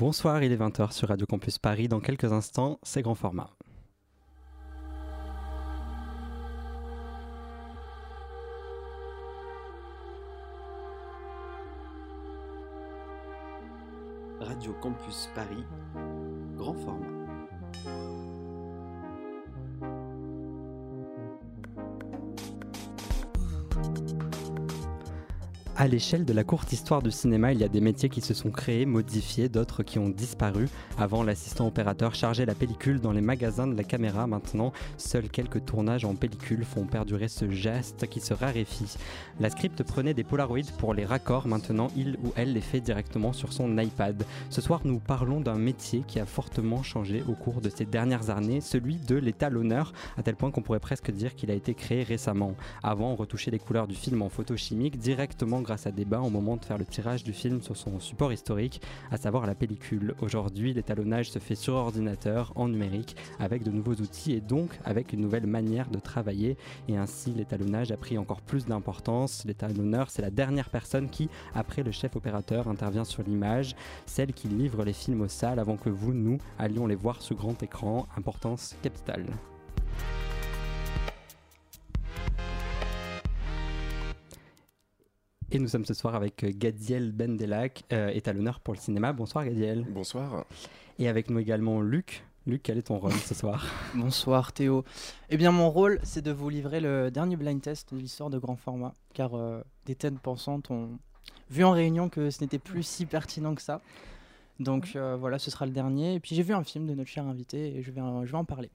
Bonsoir, il est 20h sur Radio Campus Paris. Dans quelques instants, c'est grand format. Radio Campus Paris, grand format. À l'échelle de la courte histoire du cinéma, il y a des métiers qui se sont créés, modifiés, d'autres qui ont disparu. Avant, l'assistant opérateur chargeait la pellicule dans les magasins de la caméra. Maintenant, seuls quelques tournages en pellicule font perdurer ce geste qui se raréfie. La script prenait des polaroids pour les raccords. Maintenant, il ou elle les fait directement sur son iPad. Ce soir, nous parlons d'un métier qui a fortement changé au cours de ces dernières années, celui de l'étalonneur, à tel point qu'on pourrait presque dire qu'il a été créé récemment. Avant, on retouchait les couleurs du film en photo chimique directement grâce à bains au moment de faire le tirage du film sur son support historique, à savoir la pellicule. Aujourd'hui, l'étalonnage se fait sur ordinateur, en numérique, avec de nouveaux outils et donc avec une nouvelle manière de travailler. Et ainsi, l'étalonnage a pris encore plus d'importance. L'étalonneur, c'est la dernière personne qui, après le chef opérateur, intervient sur l'image, celle qui livre les films aux salles avant que vous, nous, allions les voir sur grand écran. Importance capitale. Et nous sommes ce soir avec euh, Gadiel Bendelac, euh, étalonneur pour le cinéma. Bonsoir Gadiel. Bonsoir. Et avec nous également Luc. Luc, quel est ton rôle ce soir? Bonsoir Théo. Eh bien mon rôle, c'est de vous livrer le dernier blind test de l'histoire de grand format, car euh, des têtes pensantes ont vu en réunion que ce n'était plus si pertinent que ça. Donc euh, voilà, ce sera le dernier. Et puis j'ai vu un film de notre cher invité et je vais, en- je vais en parler.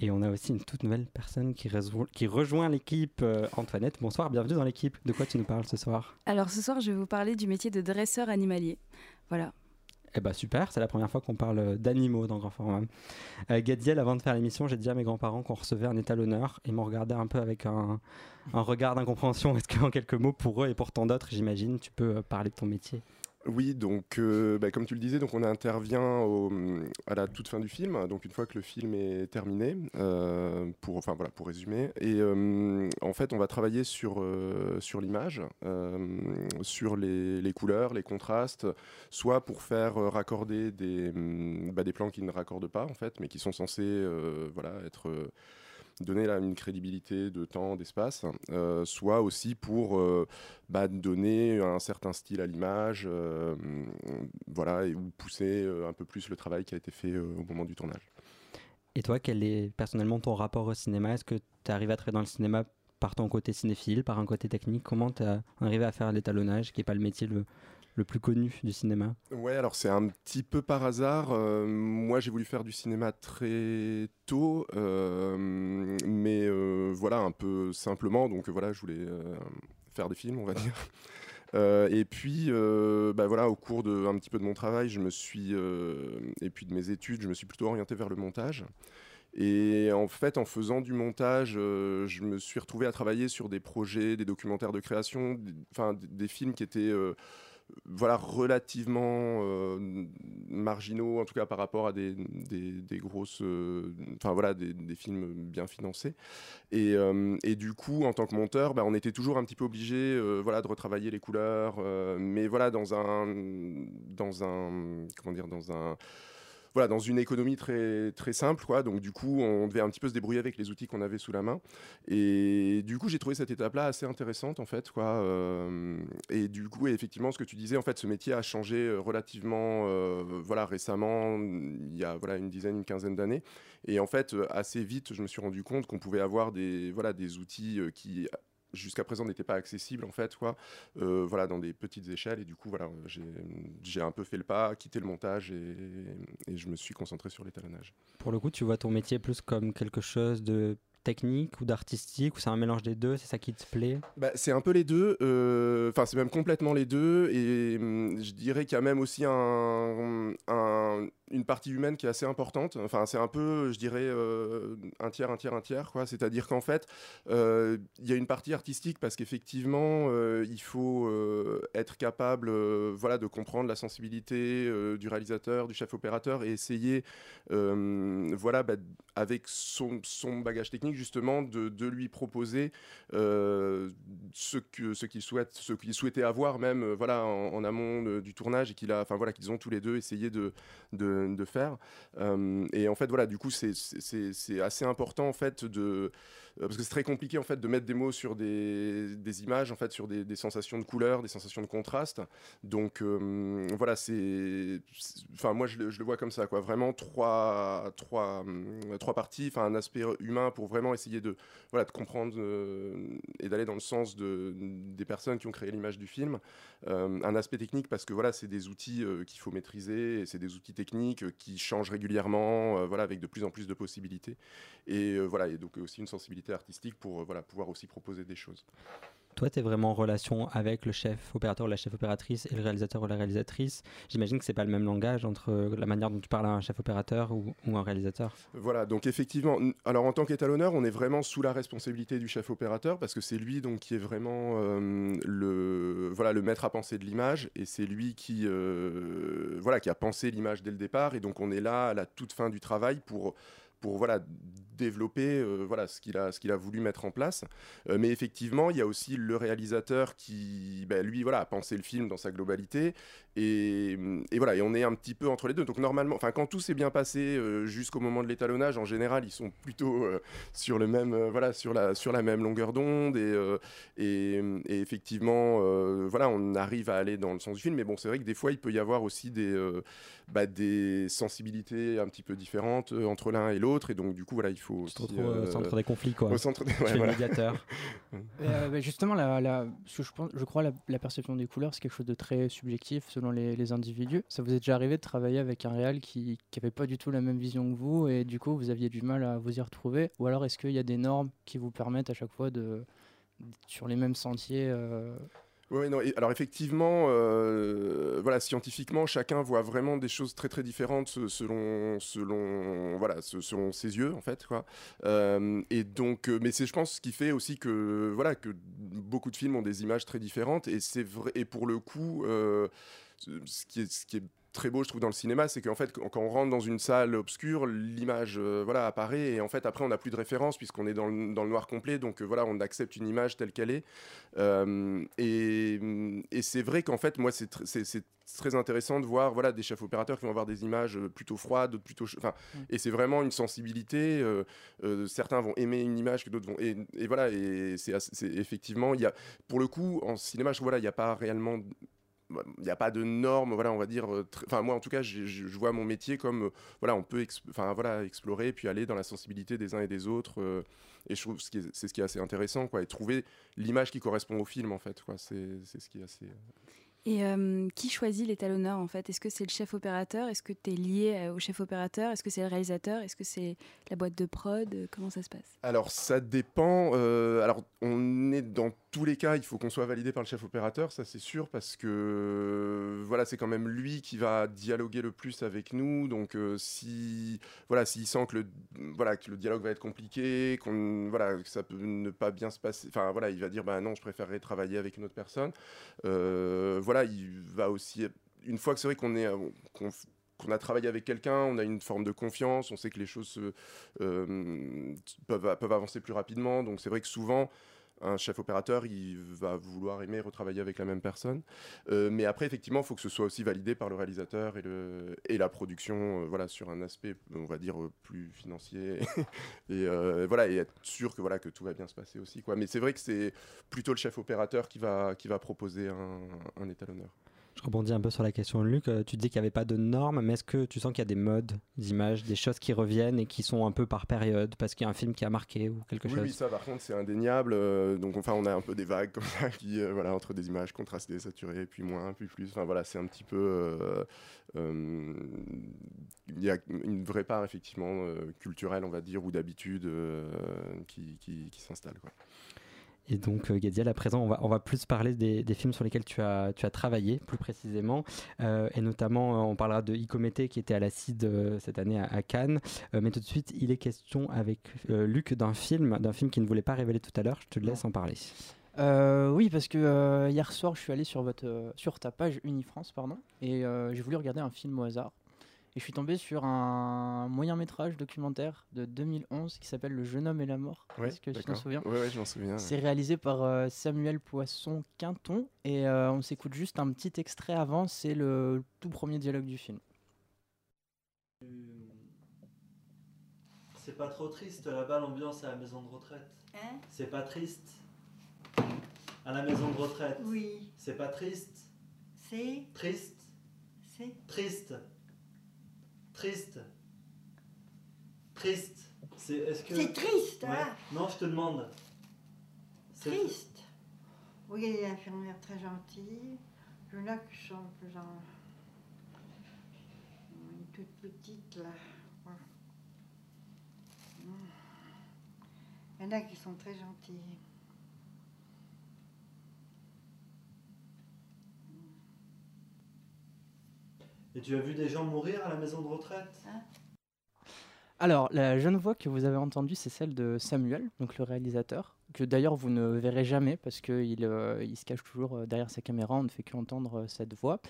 Et on a aussi une toute nouvelle personne qui, rejo- qui rejoint l'équipe, euh, Antoinette. Bonsoir, bienvenue dans l'équipe. De quoi tu nous parles ce soir? Alors ce soir, je vais vous parler du métier de dresseur animalier. Voilà. Eh bah super, c'est la première fois qu'on parle euh, d'animaux dans Grand Format. Euh, Gadiel, avant de faire l'émission, j'ai dit à mes grands-parents qu'on recevait un étalonneur. Ils m'ont regardé un peu avec un, un regard d'incompréhension. Est-ce qu'en quelques mots, pour eux et pour tant d'autres, j'imagine, tu peux euh, parler de ton métier? Oui, donc euh, bah, comme tu le disais, donc on intervient au- à la toute fin du film, donc une fois que le film est terminé, euh, pour, enfin voilà, pour résumer. Et euh, en fait, on va travailler sur, sur l'image, euh, sur les, les couleurs, les contrastes, soit pour faire raccorder des, bah, des plans qui ne raccordent pas en fait, mais qui sont censés voilà, être donner une crédibilité de temps, d'espace, euh, soit aussi pour euh, bah, donner un certain style à l'image, euh, voilà, ou pousser un peu plus le travail qui a été fait au moment du tournage. Et toi, quel est personnellement ton rapport au cinéma? Est-ce que tu arrives à travailler dans le cinéma par ton côté cinéphile, par un côté technique? Comment tu as arrivé à faire l'étalonnage, qui n'est pas le métier le, le plus connu du cinéma Ouais, alors c'est un petit peu par hasard. euh, moi, j'ai voulu faire du cinéma très tôt, euh, mais euh, voilà, un peu simplement. Donc voilà, je voulais faire des films, on va dire. Euh, et puis, euh, bah voilà, au cours de un petit peu de mon travail, je me suis euh, et puis de mes études, je me suis plutôt orienté vers le montage. Et en fait, en faisant du montage, je me suis retrouvé à travailler sur des projets, des documentaires de création, des- enfin des, des films qui étaient voilà, relativement euh, marginaux, en tout cas par rapport à des, des- grosses, euh, enfin voilà, des, des films bien financés. Et, euh, et du coup, en tant que monteur, bah, on était toujours un petit peu obligé, voilà, de retravailler les couleurs, mais voilà, dans un, dans un, comment dire, dans un voilà, dans une économie très, très simple, quoi. Donc, du coup, on devait un petit peu se débrouiller avec les outils qu'on avait sous la main. Et du coup, j'ai trouvé cette étape-là assez intéressante, en fait, quoi. Euh, et du coup, effectivement, ce que tu disais, en fait, ce métier a changé euh, relativement, euh, voilà, récemment, il y a, voilà, une dizaine, une quinzaine d'années. Et en fait, assez vite, je me suis rendu compte qu'on pouvait avoir des, voilà, des outils qui jusqu'à présent n'étaient pas accessibles en fait quoi. Euh, voilà dans des petites échelles et du coup voilà j'ai j'ai un peu fait le pas quitté le montage et, et je me suis concentré sur l'étalonnage. Pour le coup, tu vois ton métier plus comme quelque chose de technique ou d'artistique, ou c'est un mélange des deux, c'est ça qui te plaît? Bah, c'est un peu les deux, euh, enfin c'est même complètement les deux, et hum, je dirais qu'il y a même aussi un, un- une partie humaine qui est assez importante. Enfin, c'est un peu, je dirais, euh, un tiers, un tiers, un tiers, quoi. C'est-à-dire qu'en fait, euh, il y a une partie artistique parce qu'effectivement, il faut être capable, voilà, de comprendre la sensibilité du réalisateur, du chef opérateur et essayer, voilà, bah, avec son, son, bagage technique justement, de, lui proposer ce que ce qu'il souhaitait avoir même, voilà, en, amont du tournage et qu'il a, enfin voilà, qu'ils ont tous les deux essayé de, de faire. Euh, et en fait, voilà, du coup, c'est assez important en fait de euh, parce que c'est très compliqué en fait de mettre des mots sur des, des images, en fait, sur des, sensations de couleur, des sensations de contraste. Donc euh, voilà, c'est, enfin moi je, je, le vois comme ça, quoi. Vraiment trois, trois, trois parties, enfin un aspect humain pour vraiment essayer de, voilà, de comprendre et d'aller dans le sens de, des personnes qui ont créé l'image du film. un aspect technique parce que voilà, c'est des outils qu'il faut maîtriser, c'est des outils techniques qui change régulièrement, euh, voilà, avec de plus en plus de possibilités. Et euh, voilà, et donc aussi une sensibilité artistique pour euh, voilà, pouvoir aussi proposer des choses. Toi, tu es vraiment en relation avec le chef opérateur, la chef opératrice et le réalisateur ou la réalisatrice. J'imagine que c'est pas le même langage entre la manière dont tu parles à un chef opérateur ou, un réalisateur. Voilà, donc effectivement, alors en tant qu'étalonneur, on est vraiment sous la responsabilité du chef opérateur parce que c'est lui donc qui est vraiment euh, le voilà le maître à penser de l'image et c'est lui qui euh, voilà qui a pensé l'image dès le départ et donc on est là à la toute fin du travail pour pour voilà développer euh, voilà ce qu'il a ce qu'il a voulu mettre en place. Euh, mais effectivement il y a aussi le réalisateur qui ben, lui voilà a pensé le film dans sa globalité. Et, et, voilà et on est un petit peu entre les deux. Donc normalement enfin quand tout s'est bien passé euh, jusqu'au moment de l'étalonnage en général ils sont plutôt sur le même voilà sur la sur la même longueur d'onde. Et, et, et, effectivement voilà on arrive à aller dans le sens du film. Mais bon c'est vrai que des fois il peut y avoir aussi des bah, des sensibilités un petit peu différentes entre l'un et l'autre et donc du coup voilà il faut au euh, centre des conflits, quoi. Au centre des... Ouais, médiateur. Euh, bah, justement, la, la, je, pense, je crois la, la perception des couleurs, c'est quelque chose de très subjectif selon les, les, individus. Ça vous est déjà arrivé de travailler avec un réal qui n'avait pas du tout la même vision que vous et du coup vous aviez du mal à vous y retrouver? Ou alors est-ce qu'il y a des normes qui vous permettent à chaque fois de sur les mêmes sentiers euh, oui, non, alors effectivement, euh, voilà, scientifiquement, chacun voit vraiment des choses très très différentes selon, selon, voilà, selon ses yeux en fait, quoi. Euh, et donc, euh, mais c'est, je pense, ce qui fait aussi que, voilà, que beaucoup de films ont des images très différentes. Et c'est vrai, et pour le coup, ce qui est, ce qui est très beau, je trouve, dans le cinéma, c'est qu'en fait, quand on rentre dans une salle obscure, l'image euh, voilà, apparaît et en fait, après, on n'a plus de référence puisqu'on est dans le, dans le, noir complet. Donc euh, voilà, on accepte une image telle qu'elle est. Euh, et, et c'est vrai qu'en fait, moi, c'est très intéressant de voir voilà, des chefs opérateurs qui vont avoir des images plutôt froides, plutôt. Enfin, mm. Et c'est vraiment une sensibilité. certains vont aimer une image que d'autres vont. Et, et, voilà, et c'est effectivement, y a, pour le coup, en cinéma, je voilà, il n'y a pas réellement il n'y a pas de normes, voilà, on va dire. Euh, enfin, moi, en tout cas, je, vois mon métier comme, euh, voilà, on peut, enfin, voilà, explorer, puis aller dans la sensibilité des uns et des autres. Euh, et je trouve que c'est ce qui est assez intéressant, quoi, et trouver l'image qui correspond au film, en fait, quoi. C'est ce qui est assez. Et euh, qui choisit l'étalonneur en fait? Est-ce que c'est le chef opérateur? Est-ce que tu es lié euh, au chef opérateur? Est-ce que c'est le réalisateur? Est-ce que c'est la boîte de prod? Comment ça se passe? Alors ça dépend. Euh, alors on est dans tous les cas, il faut qu'on soit validé par le chef opérateur, ça c'est sûr, parce que voilà, c'est quand même lui qui va dialoguer le plus avec nous. Donc si voilà, s'il sent que le voilà que le dialogue va être compliqué, qu'on voilà que ça peut ne pas bien se passer, enfin voilà, il va dire bah non, je préférerais travailler avec une autre personne. voilà voilà, il va aussi. Une fois que c'est vrai qu'on est. qu'on a travaillé avec quelqu'un, on a une forme de confiance, on sait que les choses euh, peuvent, peuvent avancer plus rapidement. Donc c'est vrai que souvent, un chef opérateur, il va vouloir aimer retravailler avec la même personne. Euh, mais après, effectivement, il faut que ce soit aussi validé par le réalisateur et, le, et la production, euh, voilà, sur un aspect, on va dire, plus financier. et voilà, et être sûr que, voilà, que tout va bien se passer aussi. Quoi. Mais c'est vrai que c'est plutôt le chef opérateur qui va, qui va proposer un, un étalonneur. Je rebondis un peu sur la question de Luc. Euh, tu dis qu'il n'y avait pas de normes, mais est-ce que tu sens qu'il y a des modes d'images, des choses qui reviennent et qui sont un peu par période parce qu'il y a un film qui a marqué ou quelque chose Oui, ça par contre c'est indéniable. Euh, donc enfin on a un peu des vagues comme ça qui euh, voilà entre des images contrastées, saturées, puis moins, puis plus. Enfin voilà c'est un petit peu il y a une vraie part effectivement culturelle on va dire ou d'habitude qui, qui, qui s'installe quoi. Et donc, euh, Gadiel, à présent, on va, on va plus parler des, des films sur lesquels tu as, tu as travaillé, plus précisément. Euh, et notamment, euh, on parlera de Icomété qui était à la CID euh, cette année à, à Cannes. Euh, mais tout de suite, il est question avec Luc d'un film, d'un film qu'il ne voulait pas révéler tout à l'heure. Je te laisse en parler. Oui, parce que hier soir, je suis allé sur, votre, sur ta page Unifrance, pardon, et j'ai voulu regarder un film au hasard. Et je suis tombé sur un moyen métrage documentaire de 2011 qui s'appelle Le jeune homme et la mort. Ouais, Est-ce que tu t'en souviens Ouais, ouais, je m'en souviens. ouais. C'est réalisé par euh, Samuel Poisson Quinton et euh, on s'écoute juste un petit extrait avant, c'est le tout premier dialogue du film. C'est pas trop triste là-bas l'ambiance à la maison de retraite. Hein? C'est pas triste. À la maison de retraite. Oui, C'est pas triste. c'est, Triste. c'est, Triste. Triste. Triste. C'est est-ce que c'est triste, Ouais. hein Non, je te demande. Triste. Oui, il y a des infirmières très gentilles. Il y en a qui sont peu genre... Une toute petite, là. Mm. Il y en a qui sont très gentilles. Et tu as vu des gens mourir à la maison de retraite? Alors, la jeune voix que vous avez entendue, c'est celle de Samuel, donc le réalisateur, que d'ailleurs vous ne verrez jamais parce qu'il il se cache toujours euh, derrière sa caméra, on ne fait qu'entendre euh, cette voix.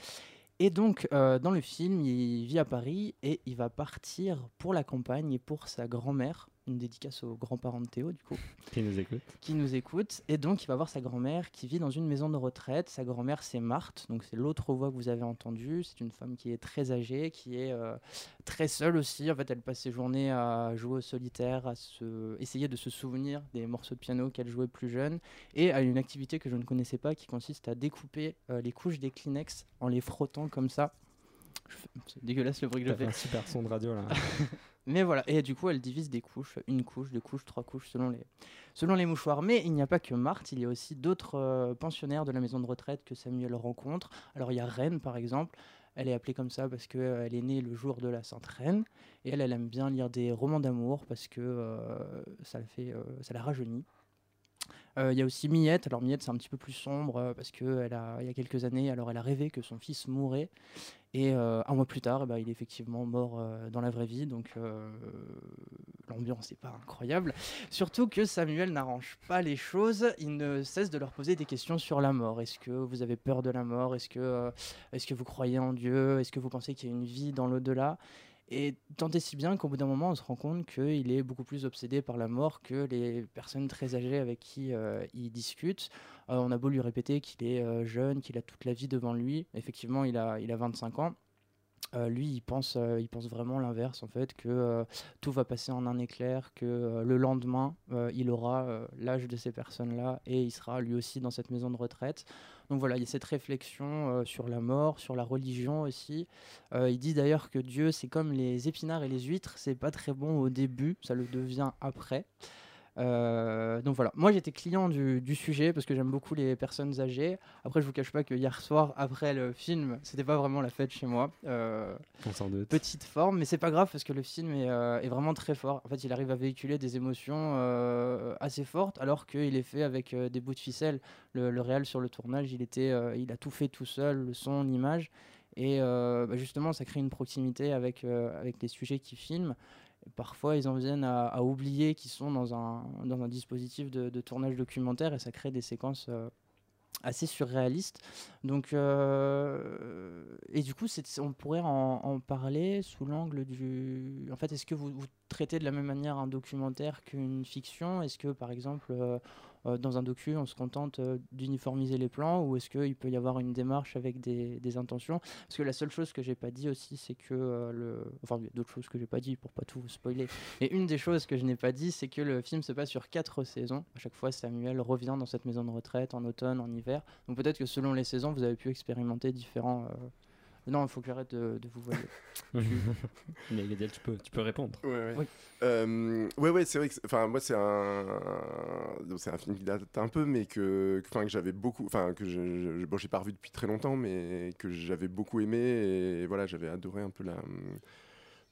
Et donc, euh, dans le film, il vit à Paris et il va partir pour la campagne et pour sa grand-mère, une dédicace aux grands-parents de Théo, du coup. Qui nous écoute qui nous écoute. Et donc, il va voir sa grand-mère qui vit dans une maison de retraite. Sa grand-mère, c'est Marthe. Donc, c'est l'autre voix que vous avez entendue. C'est une femme qui est très âgée, qui est euh, très seule aussi. En fait, elle passe ses journées à jouer au solitaire, à se... essayer de se souvenir des morceaux de piano qu'elle jouait plus jeune. Et à une activité que je ne connaissais pas qui consiste à découper euh, les couches des Kleenex en les frottant comme ça. C'est dégueulasse le bruit que je fais. un super son de radio là. Mais voilà, et du coup, elle divise des couches, une couche, deux couches, trois couches, selon les, selon les mouchoirs. Mais il n'y a pas que Marthe, il y a aussi d'autres euh, pensionnaires de la maison de retraite que Samuel rencontre. Alors il y a Reine, par exemple. Elle est appelée comme ça parce qu'elle est née le jour de la Sainte Reine. Et elle, elle aime bien lire des romans d'amour parce que euh, ça, la fait, euh, ça la rajeunit. Euh, Il y a aussi Miette. Alors Miette, c'est un petit peu plus sombre euh, parce que elle a, il y a quelques années, alors elle a rêvé que son fils mourait. Et euh, un mois plus tard, ben, il est effectivement mort dans la vraie vie. Donc l'ambiance n'est pas incroyable. Surtout que Samuel n'arrange pas les choses. Il ne cesse de leur poser des questions sur la mort. Est-ce que vous avez peur de la mort? Est-ce que, est-ce que vous croyez en Dieu? Est-ce que vous pensez qu'il y a une vie dans l'au-delà? Et tant et si bien qu'au bout d'un moment, on se rend compte qu'il est beaucoup plus obsédé par la mort que les personnes très âgées avec qui euh, il discute. Euh, on a beau lui répéter qu'il est euh, jeune, qu'il a toute la vie devant lui. Effectivement, il a, il a 25 ans. Euh, lui, il pense, euh, il pense vraiment l'inverse, en fait, que euh, tout va passer en un éclair, que le lendemain, il aura l'âge de ces personnes-là et il sera lui aussi dans cette maison de retraite. Donc voilà, il y a cette réflexion sur la mort, sur la religion aussi. Il dit d'ailleurs que Dieu, c'est comme les épinards et les huîtres, c'est pas très bon au début, ça le devient après. Donc voilà, moi j'étais client du, du sujet parce que j'aime beaucoup les personnes âgées. Après, je vous cache pas que hier soir, après le film, c'était pas vraiment la fête chez moi. Euh, petite forme, mais c'est pas grave parce que le film est, euh, est vraiment très fort. En fait, il arrive à véhiculer des émotions euh, assez fortes alors qu'il est fait avec des bouts de ficelle. Le, le réal sur le tournage, il, était, il a tout fait tout seul, le son, l'image. Et euh, bah, justement, ça crée une proximité avec, euh, avec les sujets qu'il filme. Parfois, ils en viennent à, oublier qu'ils sont dans un, dans un dispositif de, tournage documentaire et ça crée des séquences euh, assez surréalistes. Donc, euh, et du coup, on pourrait en, parler sous l'angle du. En fait, est-ce que vous, traitez de la même manière un documentaire qu'une fiction? Est-ce que, par exemple, euh, dans un docu, on se contente euh, d'uniformiser les plans ou est-ce qu'il peut y avoir une démarche avec des, intentions? Parce que la seule chose que j'ai pas dit aussi, c'est que euh, le. Enfin, il y a d'autres choses que j'ai pas dit pour pas tout vous spoiler. Et une des choses que je n'ai pas dit, c'est que le film se passe sur quatre saisons. À chaque fois, Samuel revient dans cette maison de retraite en automne, en hiver. Donc peut-être que selon les saisons, vous avez pu expérimenter différents. euh, Non, il faut que j'arrête de, de vous voiler. Mais Gadiel, tu peux, tu peux répondre. Ouais, ouais. Oui. Euh, ouais, ouais, c'est vrai que, enfin, moi, c'est un, c'est un film qui date un peu, mais que, que, enfin, que j'avais beaucoup, enfin, que je, je- bon, j'ai pas revu depuis très longtemps, mais que j'avais beaucoup aimé et voilà, j'avais adoré un peu la,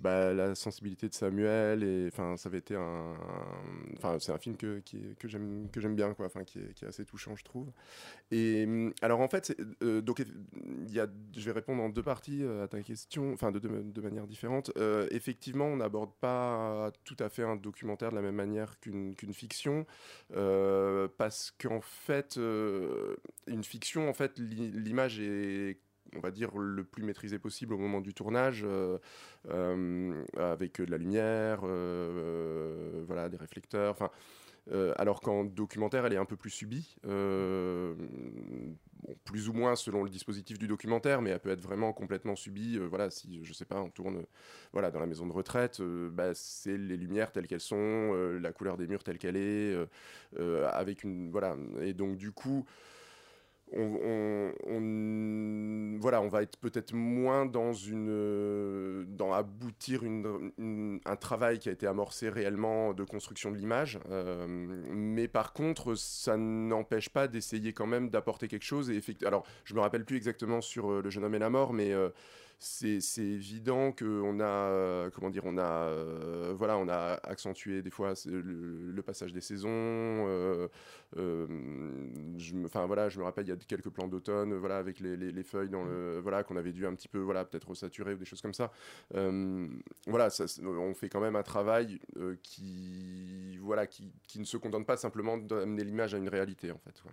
bah, la sensibilité de Samuel et enfin ça avait été un, enfin c'est un film que que j'aime que j'aime bien quoi, enfin qui est, assez touchant je trouve. Et hum, alors en fait euh, donc il je vais répondre en deux parties euh, à ta question, enfin de deux de manières différentes. Euh, effectivement on n'aborde pas tout à fait un documentaire de la même manière qu'une qu'une fiction parce qu'en fait une fiction en fait l'i- l'image est on va dire le plus maîtrisé possible au moment du tournage euh, euh, avec de la lumière euh, voilà des réflecteurs enfin euh, alors qu'en documentaire, elle est un peu plus subie, euh, plus ou moins selon le dispositif du documentaire, mais elle peut être vraiment complètement subie. euh, voilà, si je sais pas, on tourne, euh, voilà, dans la maison de retraite, euh, bah, c'est les lumières telles qu'elles sont, euh, la couleur des murs telle qu'elle est, euh, euh, avec une, voilà, et donc du coup. On, voilà, on va être peut-être moins dans une, euh, dans aboutir une- un travail qui a été amorcé réellement de construction de l'image, euh, mais par contre, ça n'empêche pas d'essayer quand même d'apporter quelque chose. Et alors, je me rappelle plus exactement sur euh, le jeune homme et la mort, mais c'est évident qu'on a, euh, comment dire, on a, euh, voilà, on a accentué des fois le, le passage des saisons. euh, je me, enfin voilà, je me rappelle, il y a quelques plans d'automne, voilà, avec les, les- les feuilles dans le, voilà, qu'on avait dû un petit peu, voilà, peut-être saturer ou des choses comme ça. Voilà, ça, on fait quand même un travail qui, voilà, qui, qui ne se contente pas simplement d'amener l'image à une réalité, en fait. ouais.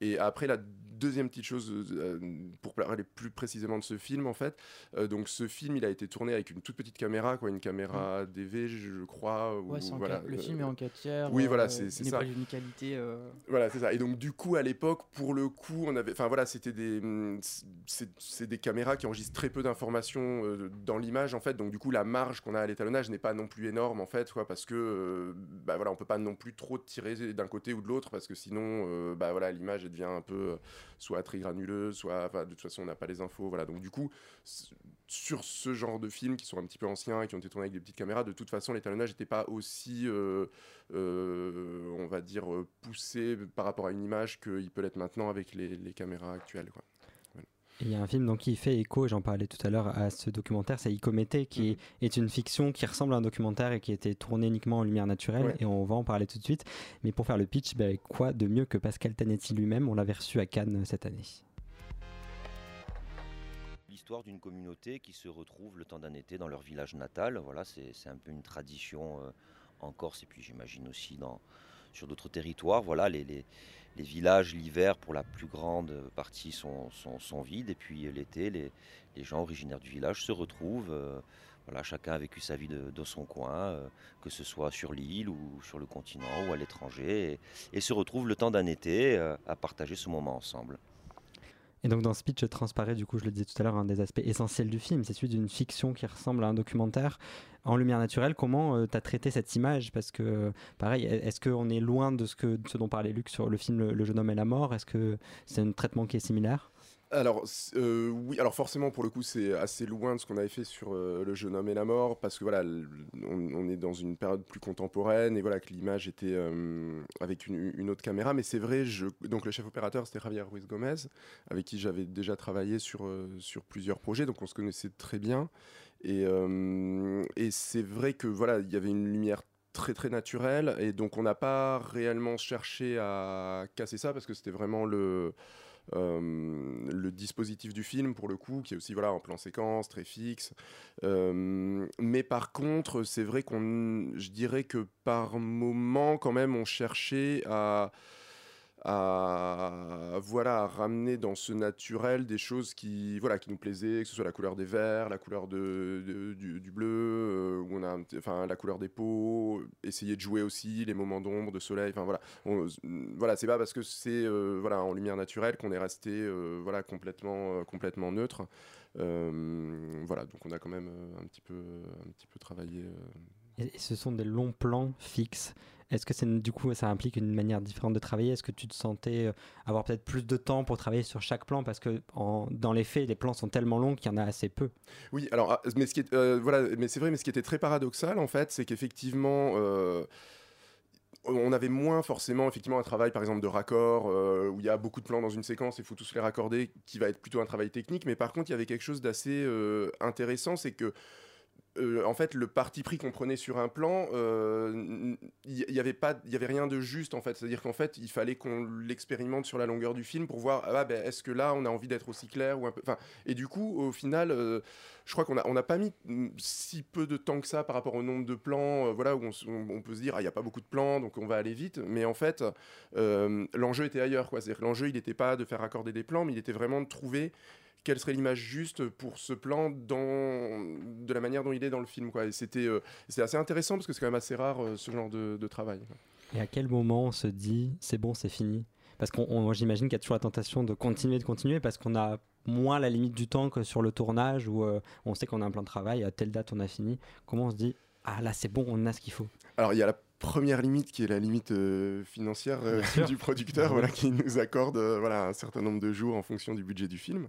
Et après, la deuxième petite chose, euh, pour parler plus précisément de ce film, en fait, euh, donc ce film, il a été tourné avec une toute petite caméra, quoi, une caméra DV, je crois. ou- Ouais, voilà, le euh, film est en 4 tiers. oui, voilà, euh, c'est- ça. pas d'une qualité. euh, Voilà, c'est ça. Et donc, du coup, à l'époque, pour le coup, on avait. Enfin, voilà, c'était des. hum, C'est des caméras qui enregistrent très peu d'informations euh, dans l'image, en fait. Donc, du coup, la marge qu'on a à l'étalonnage n'est pas non plus énorme, en fait, quoi, parce que. euh, bah, voilà, on peut pas non plus trop tirer d'un côté ou de l'autre, parce que sinon, euh, bah, voilà, l'image, devient un peu. Soit très granuleuse, soit. De toute façon, on n'a pas les infos. Voilà. Donc, du coup, sur ce genre de films qui sont un petit peu anciens et qui ont été tournés avec des petites caméras, de toute façon, l'étalonnage n'était pas aussi. euh, euh, on va dire, euh, poussé par rapport à une image qu'il peut l'être maintenant avec les, caméras actuelles. Il y a un film donc, qui fait écho, et j'en parlais tout à l'heure, à ce documentaire, c'est Icomété, qui Mhm. est une fiction qui ressemble à un documentaire et qui a été tourné uniquement en lumière naturelle, Ouais. et on va en parler tout de suite. Mais pour faire le pitch, ben, quoi de mieux que Pascal Tanetti lui-même? On l'avait reçu à Cannes euh, cette année. L'histoire d'une communauté qui se retrouve le temps d'un été dans leur village natal. Voilà, c'est c'est un peu une tradition euh, en Corse et puis j'imagine aussi dans, sur d'autres territoires. Voilà, les, les- les villages l'hiver pour la plus grande partie sont, sont- vides et puis l'été, les, gens originaires du village se retrouvent. euh, chacun a vécu sa vie de, son coin, euh, que ce soit sur l'île ou sur le continent ou à l'étranger, et, et se retrouvent le temps d'un été euh, à partager ce moment ensemble. Et donc dans pitch transparaît, du coup, je le disais tout à l'heure, un des aspects essentiels du film, c'est celui d'une fiction qui ressemble à un documentaire en lumière naturelle. Comment tu as traité cette image? Parce que, pareil, e- est-ce qu'on est loin de ce, que, ce dont parlait Luc sur le film Le, Le jeune homme et la mort? Est-ce que c'est un traitement qui est similaire? Euh, alors forcément, pour le coup, c'est assez loin de ce qu'on avait fait sur euh, Le jeune homme et la mort, parce que voilà, on, est dans une période plus contemporaine et voilà que l'image était euh, avec une, autre caméra. Mais c'est vrai, donc le chef opérateur, c'était Javier Ruiz Gomez, avec qui j'avais déjà travaillé sur, plusieurs projets, donc on se connaissait très bien. Et, et c'est vrai que voilà, il y avait une lumière très très naturelle et donc on n'a pas réellement cherché à casser ça parce que c'était vraiment le le dispositif du film pour le coup qui est aussi voilà en plan séquence très fixe. Euh, mais par contre c'est vrai qu'on je dirais que par moment quand même on cherchait à à voilà ramener dans ce naturel des choses qui voilà qui nous plaisaient que ce soit la couleur des verres la couleur de, du, bleu euh, où on a enfin la couleur des peaux essayer de jouer aussi les moments d'ombre de soleil enfin voilà. Voilà c'est pas parce que c'est euh, voilà en lumière naturelle qu'on est resté euh, voilà complètement complètement neutre. Voilà donc on a quand même un petit peu un petit peu travaillé et ce sont des longs plans fixes. Est-ce que c'est du coup ça implique une manière différente de travailler? Est-ce que tu te sentais euh, avoir peut-être plus de temps pour travailler sur chaque plan? Parce que dans les faits les plans sont tellement longs qu'il y en a assez peu. Oui, alors, ah, mais ce qui euh, voilà, mais c'est vrai, mais ce qui était très paradoxal en fait, c'est qu'effectivement, euh, on avait moins forcément effectivement un travail par exemple de raccord où il y a beaucoup de plans dans une séquence, il faut tous les raccorder, qui va être plutôt un travail technique, mais par contre il y avait quelque chose d'assez intéressant, c'est que euh, en fait, le parti pris qu'on prenait sur un plan, il n'y avait avait rien de juste en fait. C'est-à-dire qu'en fait, il fallait qu'on l'expérimente sur la longueur du film pour voir, ah, ben, est-ce que là, on a envie d'être aussi clair ou et du coup, au final, je crois qu'on n'a on a pas mis si peu de temps que ça par rapport au nombre de plans, voilà, où on, peut se dire, ah, il n'y a pas beaucoup de plans, donc on va aller vite. Mais en fait, l'enjeu était ailleurs. C'est-à-dire l'enjeu, il n'était pas de faire accorder des plans, mais il était vraiment de trouver quelle serait l'image juste pour ce plan dans, de la manière dont il est dans le film. Quoi. Et c'était euh, c'est assez intéressant parce que c'est quand même assez rare euh, ce genre de, travail. Et à quel moment on se dit c'est bon, c'est fini? Parce qu'on j'imagine qu'il y a toujours la tentation de continuer, de continuer parce qu'on a moins la limite du temps que sur le tournage où euh, on sait qu'on a un plan de travail, à telle date on a fini. Comment on se dit ah là c'est bon, on a ce qu'il faut? Alors il y a la première limite qui est la limite financière du producteur voilà, qui nous accorde voilà, un certain nombre de jours en fonction du budget du film.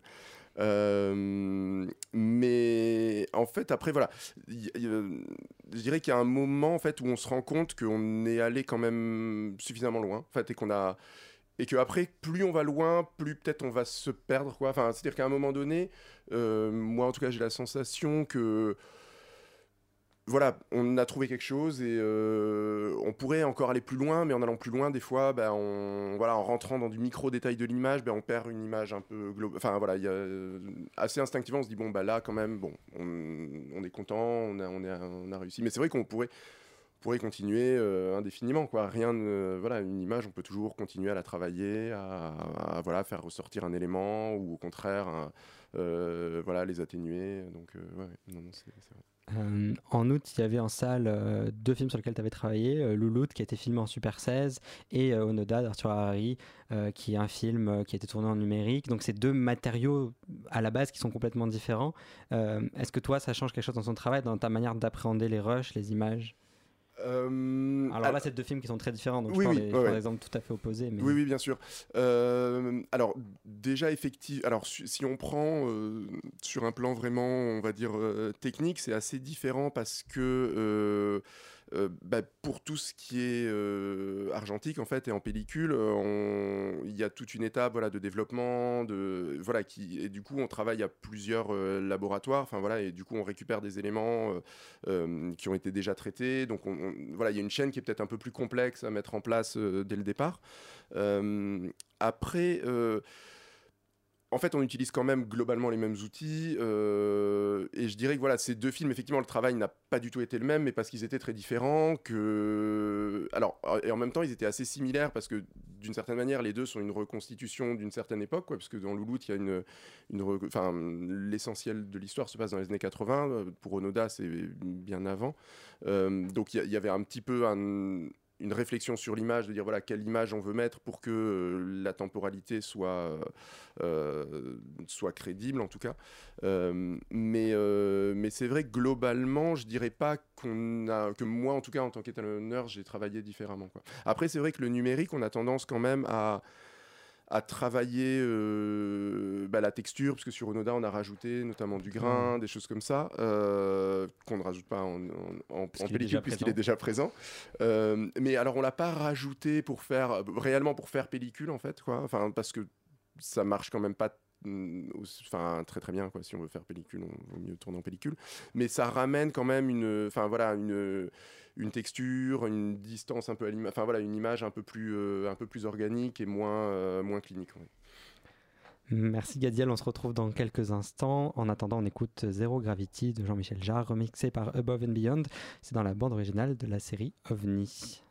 Euh, mais en fait, après, voilà, je dirais qu'il y a un moment en fait où on se rend compte qu'on est allé quand même suffisamment loin, en fait, et qu'on a et que plus on va loin, plus peut-être on va se perdre, quoi. Enfin, c'est-à-dire qu'à un moment donné, euh, moi en tout cas, j'ai la sensation que voilà, on a trouvé quelque chose et euh, on pourrait encore aller plus loin, mais en allant plus loin, des fois, on, voilà, en rentrant dans du micro détail de l'image, ben, on perd une image un peu globale. Enfin voilà, y a, euh, assez instinctivement, on se dit bon bah là quand même, bon, on, est content, on a, on, on a réussi. Mais c'est vrai qu'on pourrait pourrait continuer euh, indéfiniment quoi rien voilà une image on peut toujours continuer à la travailler à, voilà faire ressortir un élément ou au contraire voilà les atténuer donc ouais, non c'est vrai euh, en août, il y avait en salle euh, deux films sur lesquels tu avais travaillé, euh, qui a été filmé en Super 16 et Onoda d'Arthur Harari qui est un film qui a été tourné en numérique. Donc c'est deux matériaux à la base qui sont complètement différents. Est-ce que toi, ça change quelque chose dans ton travail, dans ta manière d'appréhender les rushs, les images? Euh, alors là, c'est deux films qui sont très différents, donc je prends, des, exemples tout à fait opposés. Oui, oui, bien sûr. Euh, alors, déjà, effectivement, alors si on prend euh, sur un plan vraiment, on va dire, technique, c'est assez différent parce que bah, pour tout ce qui est euh, argentique en fait et en pellicule, euh, il y a toute une étape voilà de développement, voilà qui et du coup on travaille à plusieurs laboratoires, enfin voilà et du coup on récupère des éléments qui ont été déjà traités, donc on, voilà il y a une chaîne qui est peut-être un peu plus complexe à mettre en place dès le départ. après en fait, on utilise quand même globalement les mêmes outils. Euh, et je dirais que voilà, ces deux films, effectivement, le travail n'a pas du tout été le même, mais parce qu'ils étaient très différents. Que... Alors, et en même temps, ils étaient assez similaires parce que d'une certaine manière, les deux sont une reconstitution d'une certaine époque, quoi, parce que dans Louloute, une, enfin, l'essentiel de l'histoire se passe dans les années 80. Pour Onoda, c'est bien avant. Euh, donc, il y, avait un petit peu un une réflexion sur l'image, de dire voilà quelle image on veut mettre pour que euh, la temporalité soit, euh, euh, soit crédible en tout cas. mais mais c'est vrai globalement, je dirais pas qu'on a que moi en tout cas en tant qu'étalonneur, j'ai travaillé différemment. Après c'est vrai que le numérique, on a tendance quand même à à travailler euh, bah, la texture, parce que sur Onoda, on a rajouté notamment du grain, des choses comme ça, euh, qu'on ne rajoute pas en, en, pellicule, puisqu'il est déjà présent. Euh, mais alors, on l'a pas rajouté pour faire, réellement pour faire pellicule, en fait, quoi. Enfin, parce que ça marche quand même pas mm, enfin très très bien quoi si on veut faire pellicule on vaut mieux tourner en pellicule mais ça ramène quand même une enfin voilà une une texture, une distance un peu, enfin voilà, une image un peu plus, euh, un peu plus organique et moins, euh, moins clinique. Merci Gadiel, on se retrouve dans quelques instants. En attendant, on écoute Zero Gravity de Jean-Michel Jarre, remixé par Above and Beyond. C'est dans la bande originale de la série OVNI.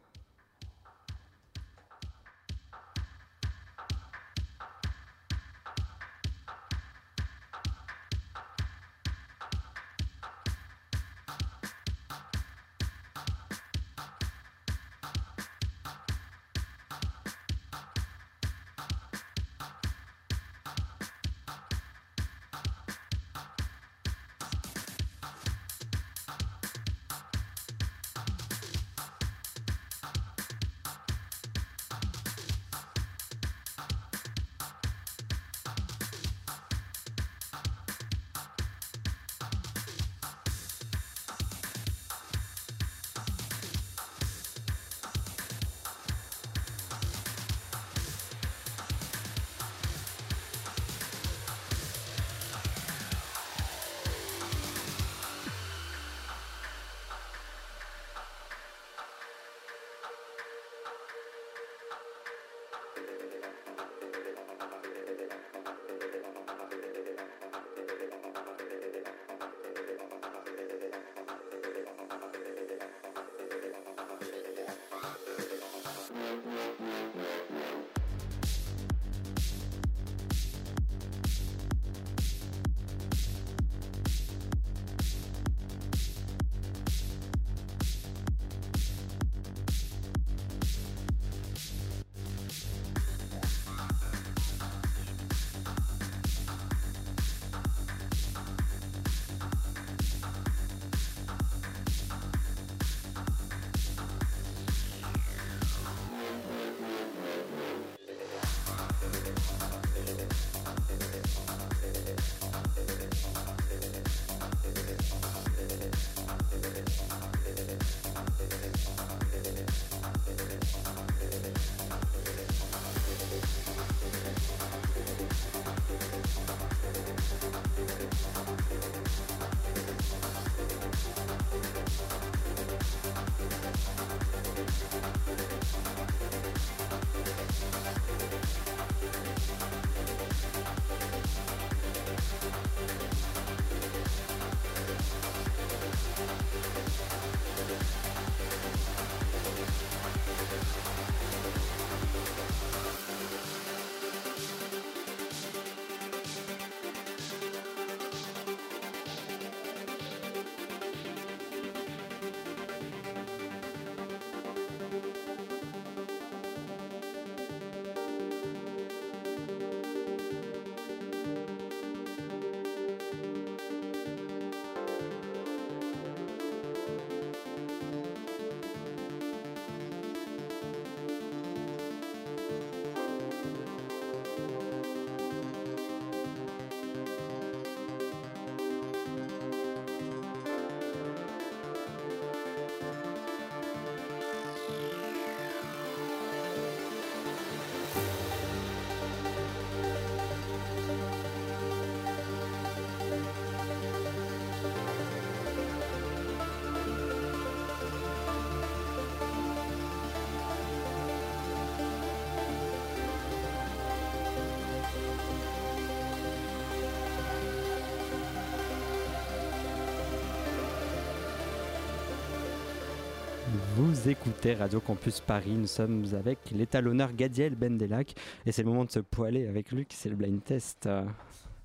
Écoutez Radio Campus Paris, nous sommes avec l'étalonneur Gadiel Bendelac et c'est le moment de se poiler avec Luc, c'est le blind test.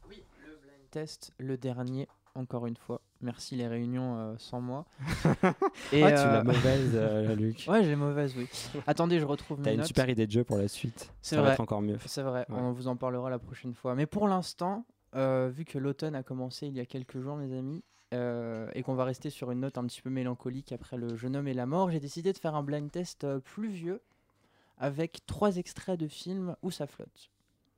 Oui, le blind test, le dernier, encore une fois. Merci les réunions euh, sans moi. Et ah, tu euh, l'as mauvaise, euh, Luc. Ouais, j'ai mauvaise, oui. Attendez, je retrouve T'as une notes. super idée de jeu pour la suite. C'est Ça va vrai. être encore mieux. C'est vrai, Ouais. on vous en parlera la prochaine fois. Mais pour l'instant, euh, vu que l'automne a commencé il y a quelques jours, mes amis, euh, et qu'on va rester sur une note un petit peu mélancolique après le jeune homme et la mort, j'ai décidé de faire un blind test euh, plus vieux avec trois extraits de films où ça flotte.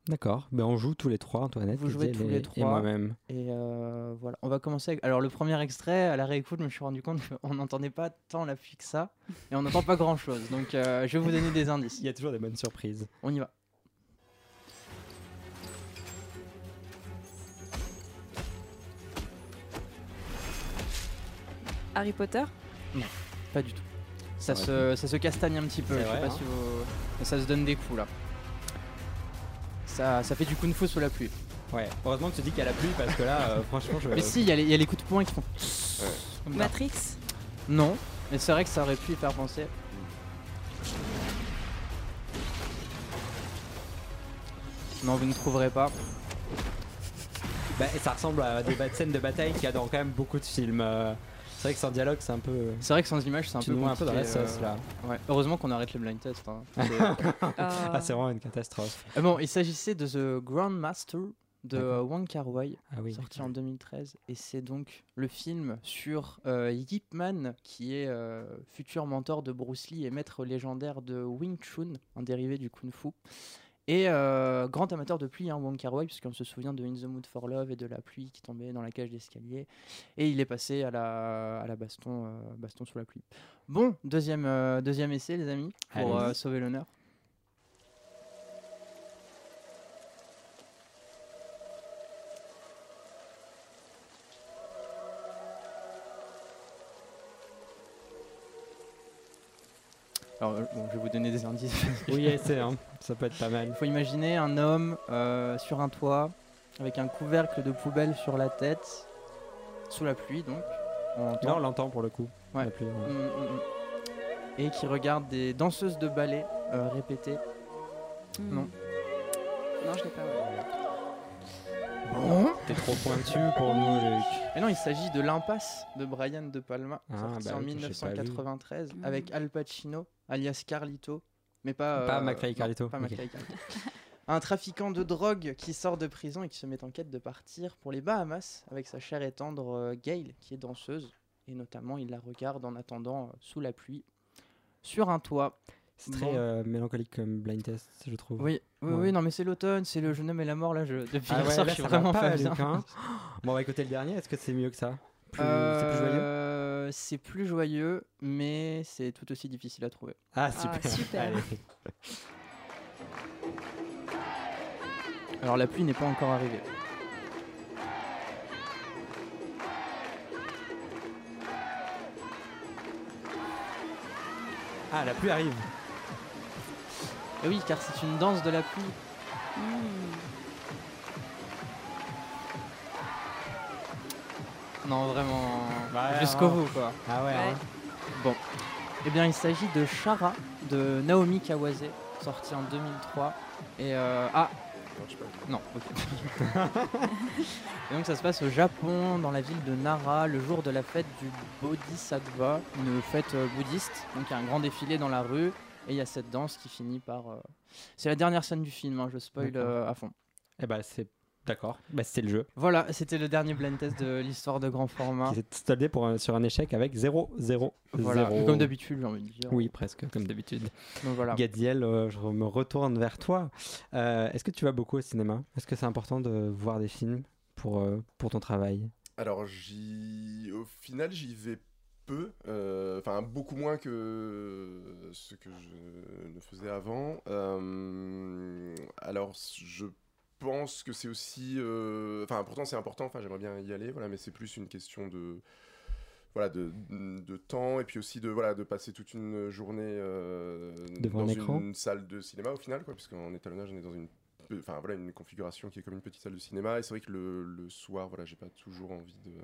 D'accord, ben on joue tous les trois, Antoinette, Vous jouez tous et- les et trois. moi-même. Et euh, voilà, on va commencer avec... Alors le premier extrait, à la réécoute, je me suis rendu compte qu'on n'entendait pas tant la pluie que ça, et on n'entend pas grand-chose. Donc euh, je vais vous donner des indices. Il y a toujours des bonnes surprises. On y va. Harry Potter Pas du tout. Ça, Ça se, ça se castagne un petit peu. Je sais vrai, pas hein. si vous- Ça se donne des coups là. Ça, ça fait du kung fu sous la pluie. Ouais, heureusement que tu dis qu'il y a la pluie parce que là, euh, franchement, je. Mais si, il y, a les- il y a les coups de poing qui font. Matrix Non, mais c'est vrai que ça aurait pu y faire penser. Non, vous ne trouverez pas. Bah, et ça ressemble à des scènes de bataille qu'il y a dans quand même beaucoup de films. euh, C'est vrai que sans dialogue, c'est un peu. C'est vrai que sans image, c'est un Tu peu. nous un peu dans la sauce euh, là. Ouais. Heureusement qu'on arrête les blind tests. hein. C'est- Ah, c'est vraiment une catastrophe. Euh, bon, il s'agissait de The Grandmaster de euh, Wong Kar Wai. Ah oui. sorti en 2013 et c'est donc le film sur euh, Yip Man qui est euh, futur mentor de Bruce Lee et maître légendaire de Wing Chun, un dérivé du Kung Fu. Et euh, grand amateur de pluie, hein, Wong Kar Wai, puisqu'on se souvient de In the Mood for Love et de la pluie qui tombait dans la cage d'escalier. Et il est passé à la, à la baston, euh, baston sous la pluie. Bon, deuxième, euh, deuxième essai, les amis, pour sauver l'honneur. Alors, euh, bon, je vais vous donner des indices. Oui, essaie, hein. ça peut être pas mal. Il faut imaginer un homme euh, sur un toit avec un couvercle de poubelle sur la tête, sous la pluie donc. On Là, l'entend. on l'entend pour le coup. Ouais. La pluie, ouais. Mm, mm, mm. Et qui regarde des danseuses de ballet euh, répéter. Non. Non, je l'ai pas. ouais. T'es trop pointu pour nous, Luc. Et non, il s'agit de l'impasse de Brian De Palma, Ah, sorti bah en oui, que j'ai pas vu. 1993 Mm. avec Al Pacino, alias Carlito, mais pas Pas euh, McFly non, Carlito, pas ok. McFly Carlito. Un trafiquant de drogue qui sort de prison et qui se met en quête de partir pour les Bahamas avec sa chère et tendre euh, Gail, qui est danseuse. Et notamment, il la regarde en attendant euh, sous la pluie, sur un toit. C'est très Bon. euh, mélancolique comme blind test, je trouve. Oui, oui, Ouais. oui, non, mais c'est l'automne, c'est le jeune homme et la mort. Là, je, depuis Ah hier ouais, soir, là, je suis vraiment pas. Luc, hein. Bon, on va écouter le dernier. Est-ce que c'est mieux que ça? Plus- C'est plus joyeux? Euh, C'est plus joyeux, mais c'est tout aussi difficile à trouver. Ah, super. super. Alors la pluie n'est pas encore arrivée. Ah, la pluie arrive. Eh oui, car c'est une danse de la pluie. Non, vraiment, Bah, jusqu'au bout quoi. Ah ouais. Ouais. hein. Bon, eh bien il s'agit de Shara de Naomi Kawase, sorti en 2003. Et euh, ah, Non, je sais pas. non, ok. Et donc ça se passe au Japon, dans la ville de Nara, le jour de la fête du Bodhisattva, une fête euh, bouddhiste. Donc il y a un grand défilé dans la rue et il y a cette danse qui finit par. euh, C'est la dernière scène du film, hein, je spoil D'accord. euh, à fond. Eh bah, c'est. D'accord. Bah, c'était le jeu. Voilà, c'était le dernier blind test de l'histoire de grand format. Qui s'est soldé pour un- sur un échec avec 0, 0, Voilà, 0. comme d'habitude, j'ai envie de dire. Oui, presque, comme d'habitude. Donc voilà. Gadiel, euh, je me retourne vers toi. Euh, Est-ce que tu vas beaucoup au cinéma? Est-ce que c'est important de voir des films pour, euh, pour ton travail? Alors, j'y... au final, j'y vais peu, euh, enfin beaucoup moins que ce que je ne faisais avant. Euh, alors, je pense que c'est aussi, euh, enfin pourtant c'est important, enfin j'aimerais bien y aller, voilà, mais c'est plus une question de voilà de, de temps et puis aussi de voilà de passer toute une journée euh, Devant dans un écran. une salle de cinéma au final quoi puisqu'en étalonnage on est dans une enfin voilà, une configuration qui est comme une petite salle de cinéma. Et c'est vrai que le, le soir, voilà, j'ai pas toujours envie de euh,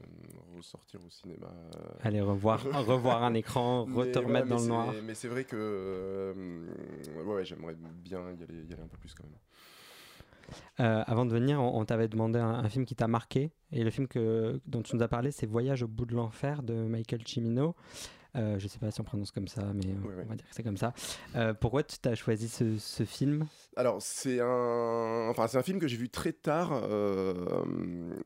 ressortir au cinéma. Aller revoir, revoir un écran, re- te remettre dans le noir. Mais c'est vrai que euh, ouais, ouais, j'aimerais bien y aller, y aller un peu plus quand même. Euh, avant de venir, on, on t'avait demandé un, un film qui t'a marqué. Et le film que, dont tu nous as parlé, c'est Voyage au bout de l'enfer de Michael Cimino. Euh, je sais pas si on prononce comme ça, mais euh, oui. on va dire que c'est comme ça. Euh, pourquoi tu t'as choisi ce, ce film? Alors c'est un, enfin un film que j'ai vu très tard euh,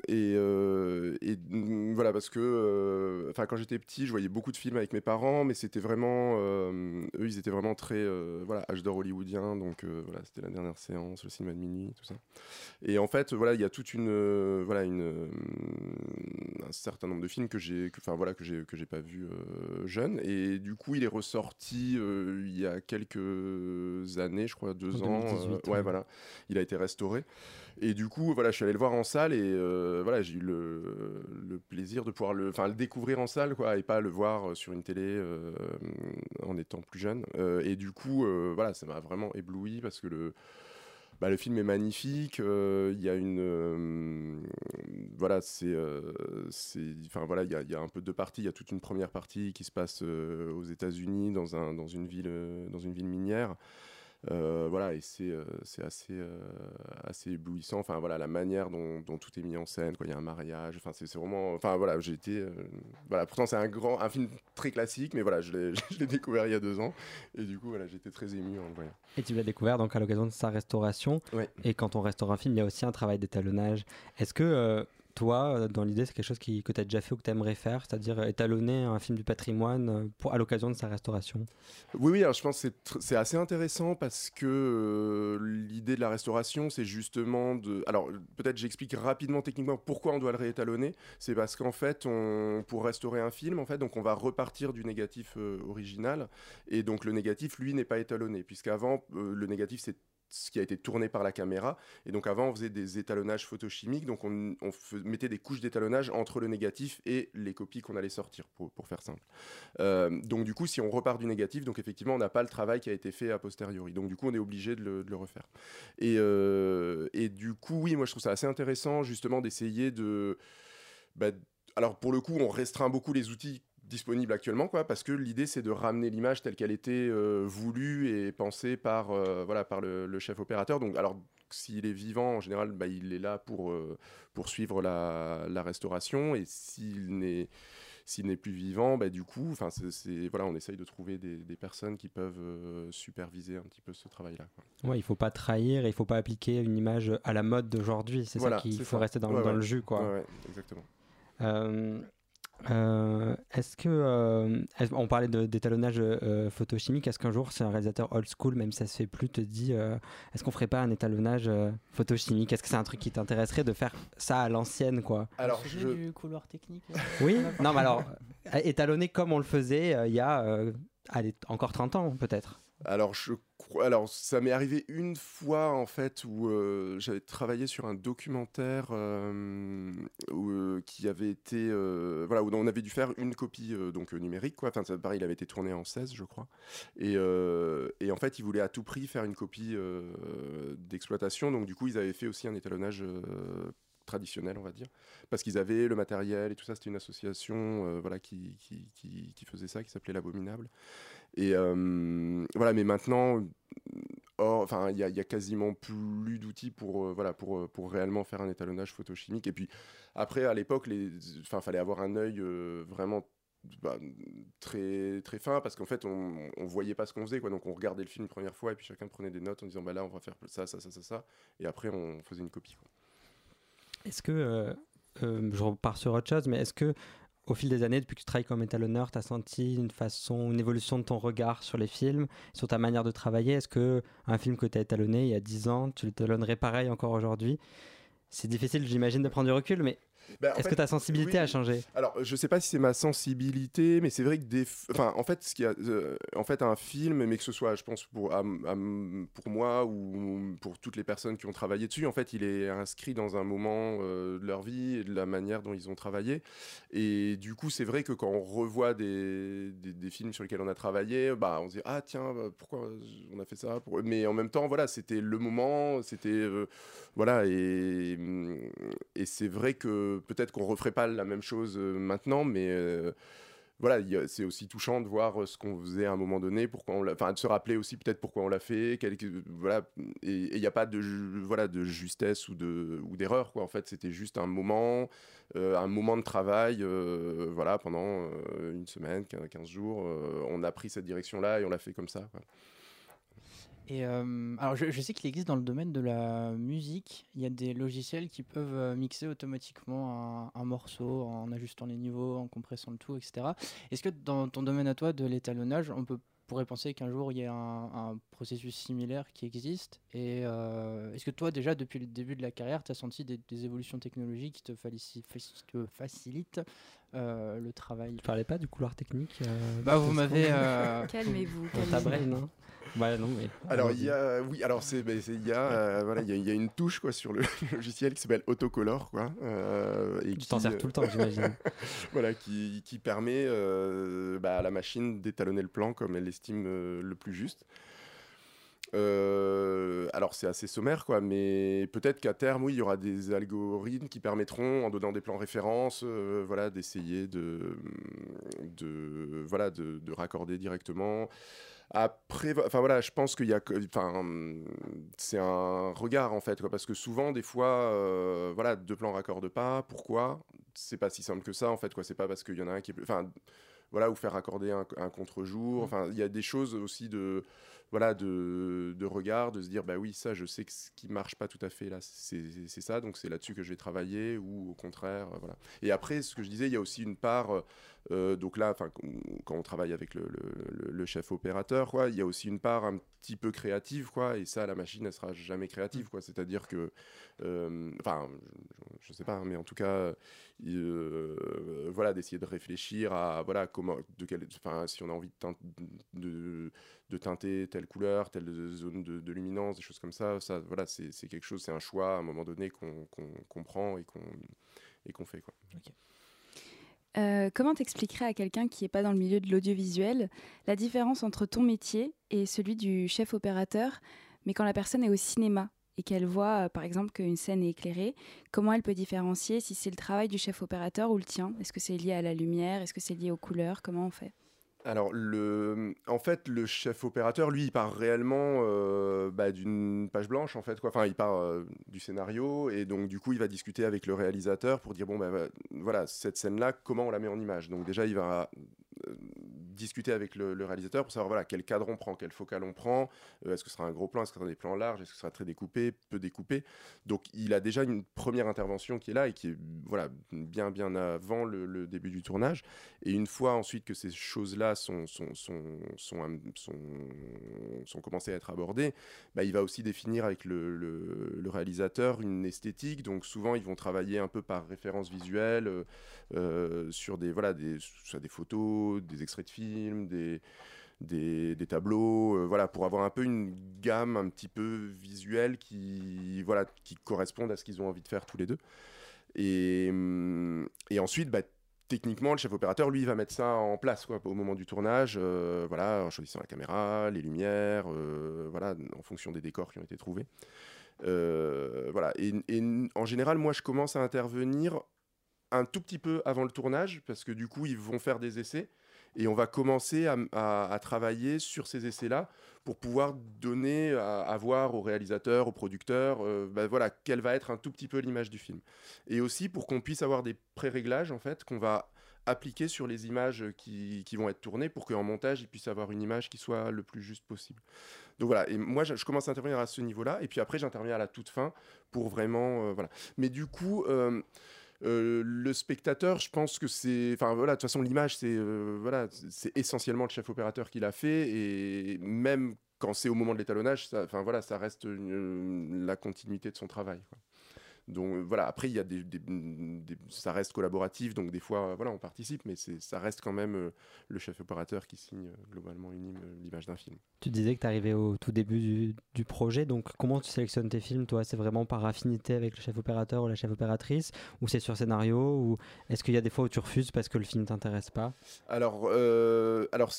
et, et, mm, voilà parce que, enfin quand j'étais petit, je voyais beaucoup de films avec mes parents, mais c'était vraiment, eux ils étaient vraiment très, voilà, âge d'or hollywoodien, donc voilà c'était la dernière séance, le cinéma de minuit, tout ça. Et en fait voilà il y a toute une, voilà une, un certain nombre de films que j'ai, enfin voilà que j'ai pas vu euh, jeune et du coup il est ressorti euh, il y a quelques années, je crois deux ans. 2018, euh, ouais. voilà, il a été restauré. Et du coup, voilà, je suis allé le voir en salle et euh, voilà, j'ai eu le, le plaisir de pouvoir le, enfin, le découvrir en salle, quoi, et pas le voir sur une télé en étant plus jeune. Et du coup, voilà, ça m'a vraiment ébloui parce que le, bah, le film est magnifique. euh, Il y a une, euh, voilà, euh, c'est, enfin voilà, il y y a un peu deux parties. Il y a toute une première partie qui se passe aux États-Unis dans un, dans dans une ville minière. Euh, voilà, et c'est euh, assez, euh, assez éblouissant. Enfin, voilà, la manière dont, dont tout est mis en scène, quoi. Il y a un mariage. Enfin, c'est vraiment. Enfin, voilà, j'ai été. voilà, pourtant, c'est un grand. Un film très classique, mais voilà, je l'ai je l'ai découvert il y a deux ans. Et du coup, voilà, j'étais très ému en le voyant. Et tu l'as découvert donc à l'occasion de sa restauration. Ouais. Et quand on restaure un film, il y a aussi un travail d'étalonnage. Est-ce que toi, euh, dans l'idée, c'est quelque chose que tu as déjà fait ou que tu aimerais faire, c'est-à-dire euh, étalonner un film du patrimoine euh, pour, à l'occasion de sa restauration? Oui, oui, alors je pense que c'est assez intéressant parce que l'idée de la restauration, c'est justement de. Alors, peut-être j'explique rapidement techniquement pourquoi on doit le réétalonner. C'est parce qu'en fait, on, pour restaurer un film, en fait, donc on va repartir du négatif original. Et donc, le négatif, lui, n'est pas étalonné, puisqu'avant, euh, le négatif, c'est ce qui a été tourné par la caméra. Et donc avant, on faisait des étalonnages photochimiques, donc on, mettait des couches d'étalonnage entre le négatif et les copies qu'on allait sortir, pour, faire simple. Euh, donc du coup, si on repart du négatif, donc effectivement, on n'a pas le travail qui a été fait a posteriori. Donc du coup, on est obligé de le, de le refaire. Et, euh, et du coup, oui, moi je trouve ça assez intéressant justement d'essayer de... bah, alors pour le coup, on restreint beaucoup les outils disponibles actuellement, quoi, parce que l'idée c'est de ramener l'image telle qu'elle était euh, voulue et pensée par, euh, voilà, par le, le chef opérateur. Donc, alors s'il est vivant, en général, bah, il est là pour, euh, pour suivre la, la restauration, et s'il n'est s'il n'est plus vivant, bah, du coup, enfin, c'est, voilà, on essaye de trouver des, des personnes qui peuvent euh, superviser un petit peu ce travail-là. Ouais, il faut pas trahir, il faut pas appliquer une image à la mode d'aujourd'hui. C'est Voilà, ça qu'il faut ça. rester dans, Ouais, dans ouais. le jus, quoi. Ouais, exactement. Euh, est-ce que euh, est-ce- on parlait de- d'étalonnage euh, photochimique Est-ce qu'un jour, c'est un réalisateur old school, même si ça se fait plus, te dit euh, est-ce qu'on ferait pas un étalonnage euh, photochimique? Est-ce que c'est un truc qui t'intéresserait de faire ça à l'ancienne, quoi? Alors, je, du couloir technique euh, Oui. Non, mais alors étalonner comme on le faisait euh, il y a euh, allez, encore 30 ans, peut-être. Alors, je alors, ça m'est arrivé une fois en fait où euh, j'avais travaillé sur un documentaire euh, où, euh, qui avait été, euh, voilà, où on avait dû faire une copie donc numérique, quoi. Enfin, ça, pareil, il avait été tourné en 16, je crois. Et, et en fait, ils voulaient à tout prix faire une copie d'exploitation. Donc, du coup, ils avaient fait aussi un étalonnage. traditionnel on va dire parce qu'ils avaient le matériel et tout ça c'était une association voilà qui, qui, qui faisait ça qui s'appelait l'abominable et voilà, mais maintenant, or, enfin, il y, a- il quasiment plus d'outils pour, voilà, pour, pour réellement faire un étalonnage photochimique. Et puis après, à l'époque, enfin, fallait avoir un œil vraiment bah, très très fin parce qu'en fait on, on voyait pas ce qu'on faisait quoi donc on regardait le film une première fois et puis chacun prenait des notes en disant bah là on va faire ça ça ça ça ça et après on faisait une copie. Est-ce que, euh, euh, je repars sur autre chose, mais est-ce que au fil des années, depuis que tu travailles comme étalonneur, tu as senti une façon, une évolution de ton regard sur les films, sur ta manière de travailler? Est-ce que un film que tu as étalonné il y a 10 ans, tu l'étalonnerais pareil encore aujourd'hui? C'est difficile, j'imagine, de prendre du recul, mais Bah, Est-ce que ta sensibilité oui. a changé Alors, je sais pas si c'est ma sensibilité, mais c'est vrai que des, enfin, en fait, ce qui a, euh, en fait, un film, mais que ce soit, je pense pour, à- à- pour moi ou pour toutes les personnes qui ont travaillé dessus, en fait, il est inscrit dans un moment euh, de leur vie et de la manière dont ils ont travaillé. Et du coup, c'est vrai que quand on revoit des, des, des films sur lesquels on a travaillé, bah, on se dit ah tiens, bah, pourquoi on a fait ça Pour- Mais en même temps, voilà, c'était le moment, c'était euh, voilà, et, et c'est vrai que peut-être qu'on referait pas la même chose euh, maintenant, mais euh, voilà, c'est aussi touchant de voir euh, ce qu'on faisait à un moment donné, pourquoi on enfin de se rappeler aussi peut-être pourquoi on l'a fait, voilà, et il n'y a pas de voilà de justesse ou de ou d'erreur quoi. En fait, c'était juste un moment, un moment de travail, voilà, pendant une semaine, 15 jours, on a pris cette direction-là et on l'a fait comme ça. Et euh, alors, je, je sais qu'il existe dans le domaine de la musique, il y a des logiciels qui peuvent euh, mixer automatiquement un, un morceau en ajustant les niveaux, en compressant le tout, etc. Est-ce que dans ton domaine à toi de l'étalonnage, on peut, pourrait penser qu'un jour il y ait un, un processus similaire qui existe? Et euh, est-ce que toi, déjà, depuis le début de la carrière, tu as senti des, des évolutions technologiques qui te, falici- faci- te facilitent euh, le travail? Tu parlais pas du couloir technique euh, Bah, vous m'avez. euh, Calmez-vous. Dans non, mais. Alors il y a, oui, alors c'est, c'est- il y a, euh, voilà, il y a, il y a une touche quoi sur le logiciel qui s'appelle Autocolor quoi, euh, et Tu t'en sers euh, tout le temps, j'imagine. voilà, qui, qui permet euh, bah, à la machine d'étalonner le plan comme elle l'estime le plus juste. Euh, alors c'est assez sommaire quoi, mais peut-être qu'à terme oui il y aura des algorithmes qui permettront en donnant des plans références, euh, voilà d'essayer de, de voilà de, de raccorder directement. Après, enfin voilà, je pense qu'il y a, que- enfin, c'est un regard en fait, quoi, parce que souvent, des fois, euh, voilà, deux plans raccordent pas. Pourquoi? C'est pas si simple que ça en fait, quoi. C'est pas parce qu'il y en a un qui est, enfin, voilà, ou faire raccorder un, un contre-jour. Enfin, il y a des choses aussi de, voilà, de, de regard, de se dire, bah oui, ça, je sais que ce qui marche pas tout à fait là, c'est ça, donc c'est là-dessus que je vais travailler, ou au contraire, euh, voilà. Et après, ce que je disais, il y a aussi une part, euh, donc là, quand on travaille avec le, le- le- le chef opérateur, quoi, il y a aussi une part un petit peu créative, quoi, et ça, la machine, elle sera jamais créative, quoi. C'est-à-dire que, euh, enfin, je, je sais pas, hein, mais en tout cas, euh, voilà, d'essayer de réfléchir à, voilà, comment, de quelle, enfin, si on a envie de, teint- de, de teinter telle couleur, telle zone de, de luminance, des choses comme ça, ça, voilà, c'est quelque chose, c'est un choix à un moment donné qu'on prend et qu'on et qu'on fait, quoi. Euh, comment t'expliquerais à quelqu'un qui n'est pas dans le milieu de l'audiovisuel la différence entre ton métier et celui du chef opérateur, mais quand la personne est au cinéma et qu'elle voit, euh, par exemple, qu'une scène est éclairée, comment elle peut différencier si c'est le travail du chef opérateur ou le tien? Est-ce que c'est lié à la lumière? Est-ce que c'est lié aux couleurs? Comment on fait? Alors, le, en fait, le chef opérateur, lui, il part réellement euh, bah, d'une page blanche, en fait. Quoi. Enfin, il part euh, du scénario, et donc, du coup, il va discuter avec le réalisateur pour dire, bon, va- voilà, cette scène-là, comment on la met en image? Donc, déjà, il va discuter avec le, réalisateur pour savoir, voilà, quel cadre on prend, quel focal on prend, euh, est-ce que ce sera un gros plan, est-ce que ce sera des plans larges, est-ce que ce sera très découpé, peu découpé. Donc, il a déjà une première intervention qui est là, et qui est, voilà, bien, bien avant le- début du tournage. Et une fois ensuite que ces choses-là sont, sont, sont, sont, sont, commencées à être abordées, bah, il va aussi définir avec le, le- réalisateur une esthétique. Donc souvent, ils vont travailler un peu par référence visuelle euh, sur des, voilà, des, soit des photos, des extraits de films, des, des, des tableaux, euh, voilà, pour avoir un peu une gamme un petit peu visuelle qui, voilà, qui corresponde à ce qu'ils ont envie de faire tous les deux. Et, hum, et ensuite, bah, techniquement, le chef opérateur, lui, va mettre ça en place quoi, au moment du tournage, euh, voilà, en choisissant la caméra, les lumières, euh, voilà, en fonction des décors qui ont été trouvés. Voilà. Et en général, moi, je commence à intervenir un tout petit peu avant le tournage, parce que du coup, ils vont faire des essais. Et on va commencer à, travailler sur ces essais-là pour pouvoir donner à, voir au réalisateur, au producteur, euh, bah voilà, quelle va être un tout petit peu l'image du film. Et aussi pour qu'on puisse avoir des pré-réglages en fait qu'on va appliquer sur les images qui, vont être tournées pour qu'en montage, il puisse avoir une image qui soit le plus juste possible. Donc voilà, et moi je, je commence à intervenir à ce niveau-là, et puis après j'interviens à la toute fin pour vraiment... euh, voilà. Mais du coup... euh, euh, le spectateur, je pense que c'est, enfin voilà, de toute façon l'image, c'est euh, voilà, c'est essentiellement le chef opérateur qui l'a fait, et même quand c'est au moment de l'étalonnage, enfin voilà, ça reste la continuité de son travail. Donc voilà, après, il y a des, des- des- ça reste collaboratif, donc des fois, voilà, on participe, mais ça reste quand même euh, le chef opérateur qui signe euh, globalement une, l'image d'un film. Tu disais que tu arrivais au tout début du, du projet, donc comment tu sélectionnes tes films Toi, c'est vraiment par affinité avec le chef opérateur ou la chef opératrice? Ou c'est sur scénario? Ou est-ce qu'il y a des fois où tu refuses parce que le film t'intéresse pas? Alors, euh, alors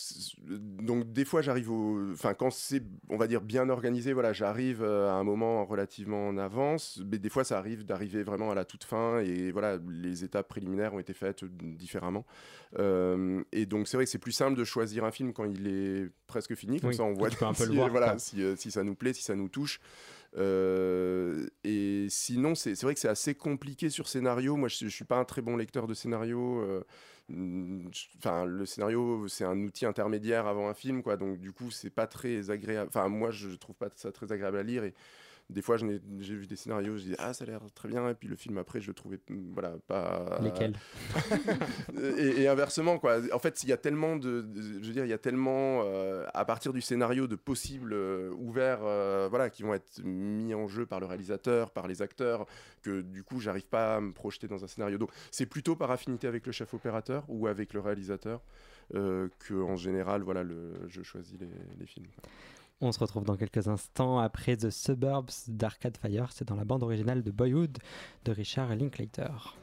donc des fois j'arrive au, enfin quand c'est, on va dire bien organisé, voilà, j'arrive euh, à un moment relativement en avance, mais des fois ça arrive d'arriver vraiment à la toute fin et voilà, les étapes préliminaires ont été faites différemment. Euh, et donc c'est vrai que c'est plus simple de choisir un film quand il est presque fini, comme Oui, ça on voit un peu le si, voir, voilà, quoi. si, euh, si ça nous plaît, si ça nous touche. Euh, et sinon, c'est vrai que c'est assez compliqué sur scénario. Moi, je, suis pas un très bon lecteur de scénario. euh, mm, Enfin, le scénario, c'est un outil intermédiaire avant un film, quoi. Donc, du coup, c'est pas très agréable. Enfin, moi, je trouve pas ça très agréable à lire. Et des fois, j'ai vu des scénarios, je dis ah, ça a l'air très bien. Et puis le film après, je le trouvais, mm, voilà, pas. Lesquels et, et inversement, quoi. En fait, il y a tellement de, de- je veux dire, il y a tellement, euh, à partir du scénario, de possibles euh, ouverts, euh, voilà, qui vont être mis en jeu par le réalisateur, par les acteurs, que du coup, j'arrive pas à me projeter dans un scénario. Donc, c'est plutôt par affinité avec le chef opérateur ou avec le réalisateur euh, que, en général, voilà, le, je choisis les, les films. On se retrouve dans quelques instants après The Suburbs d'Arcade Fire. C'est dans la bande originale de Boyhood de Richard Linklater.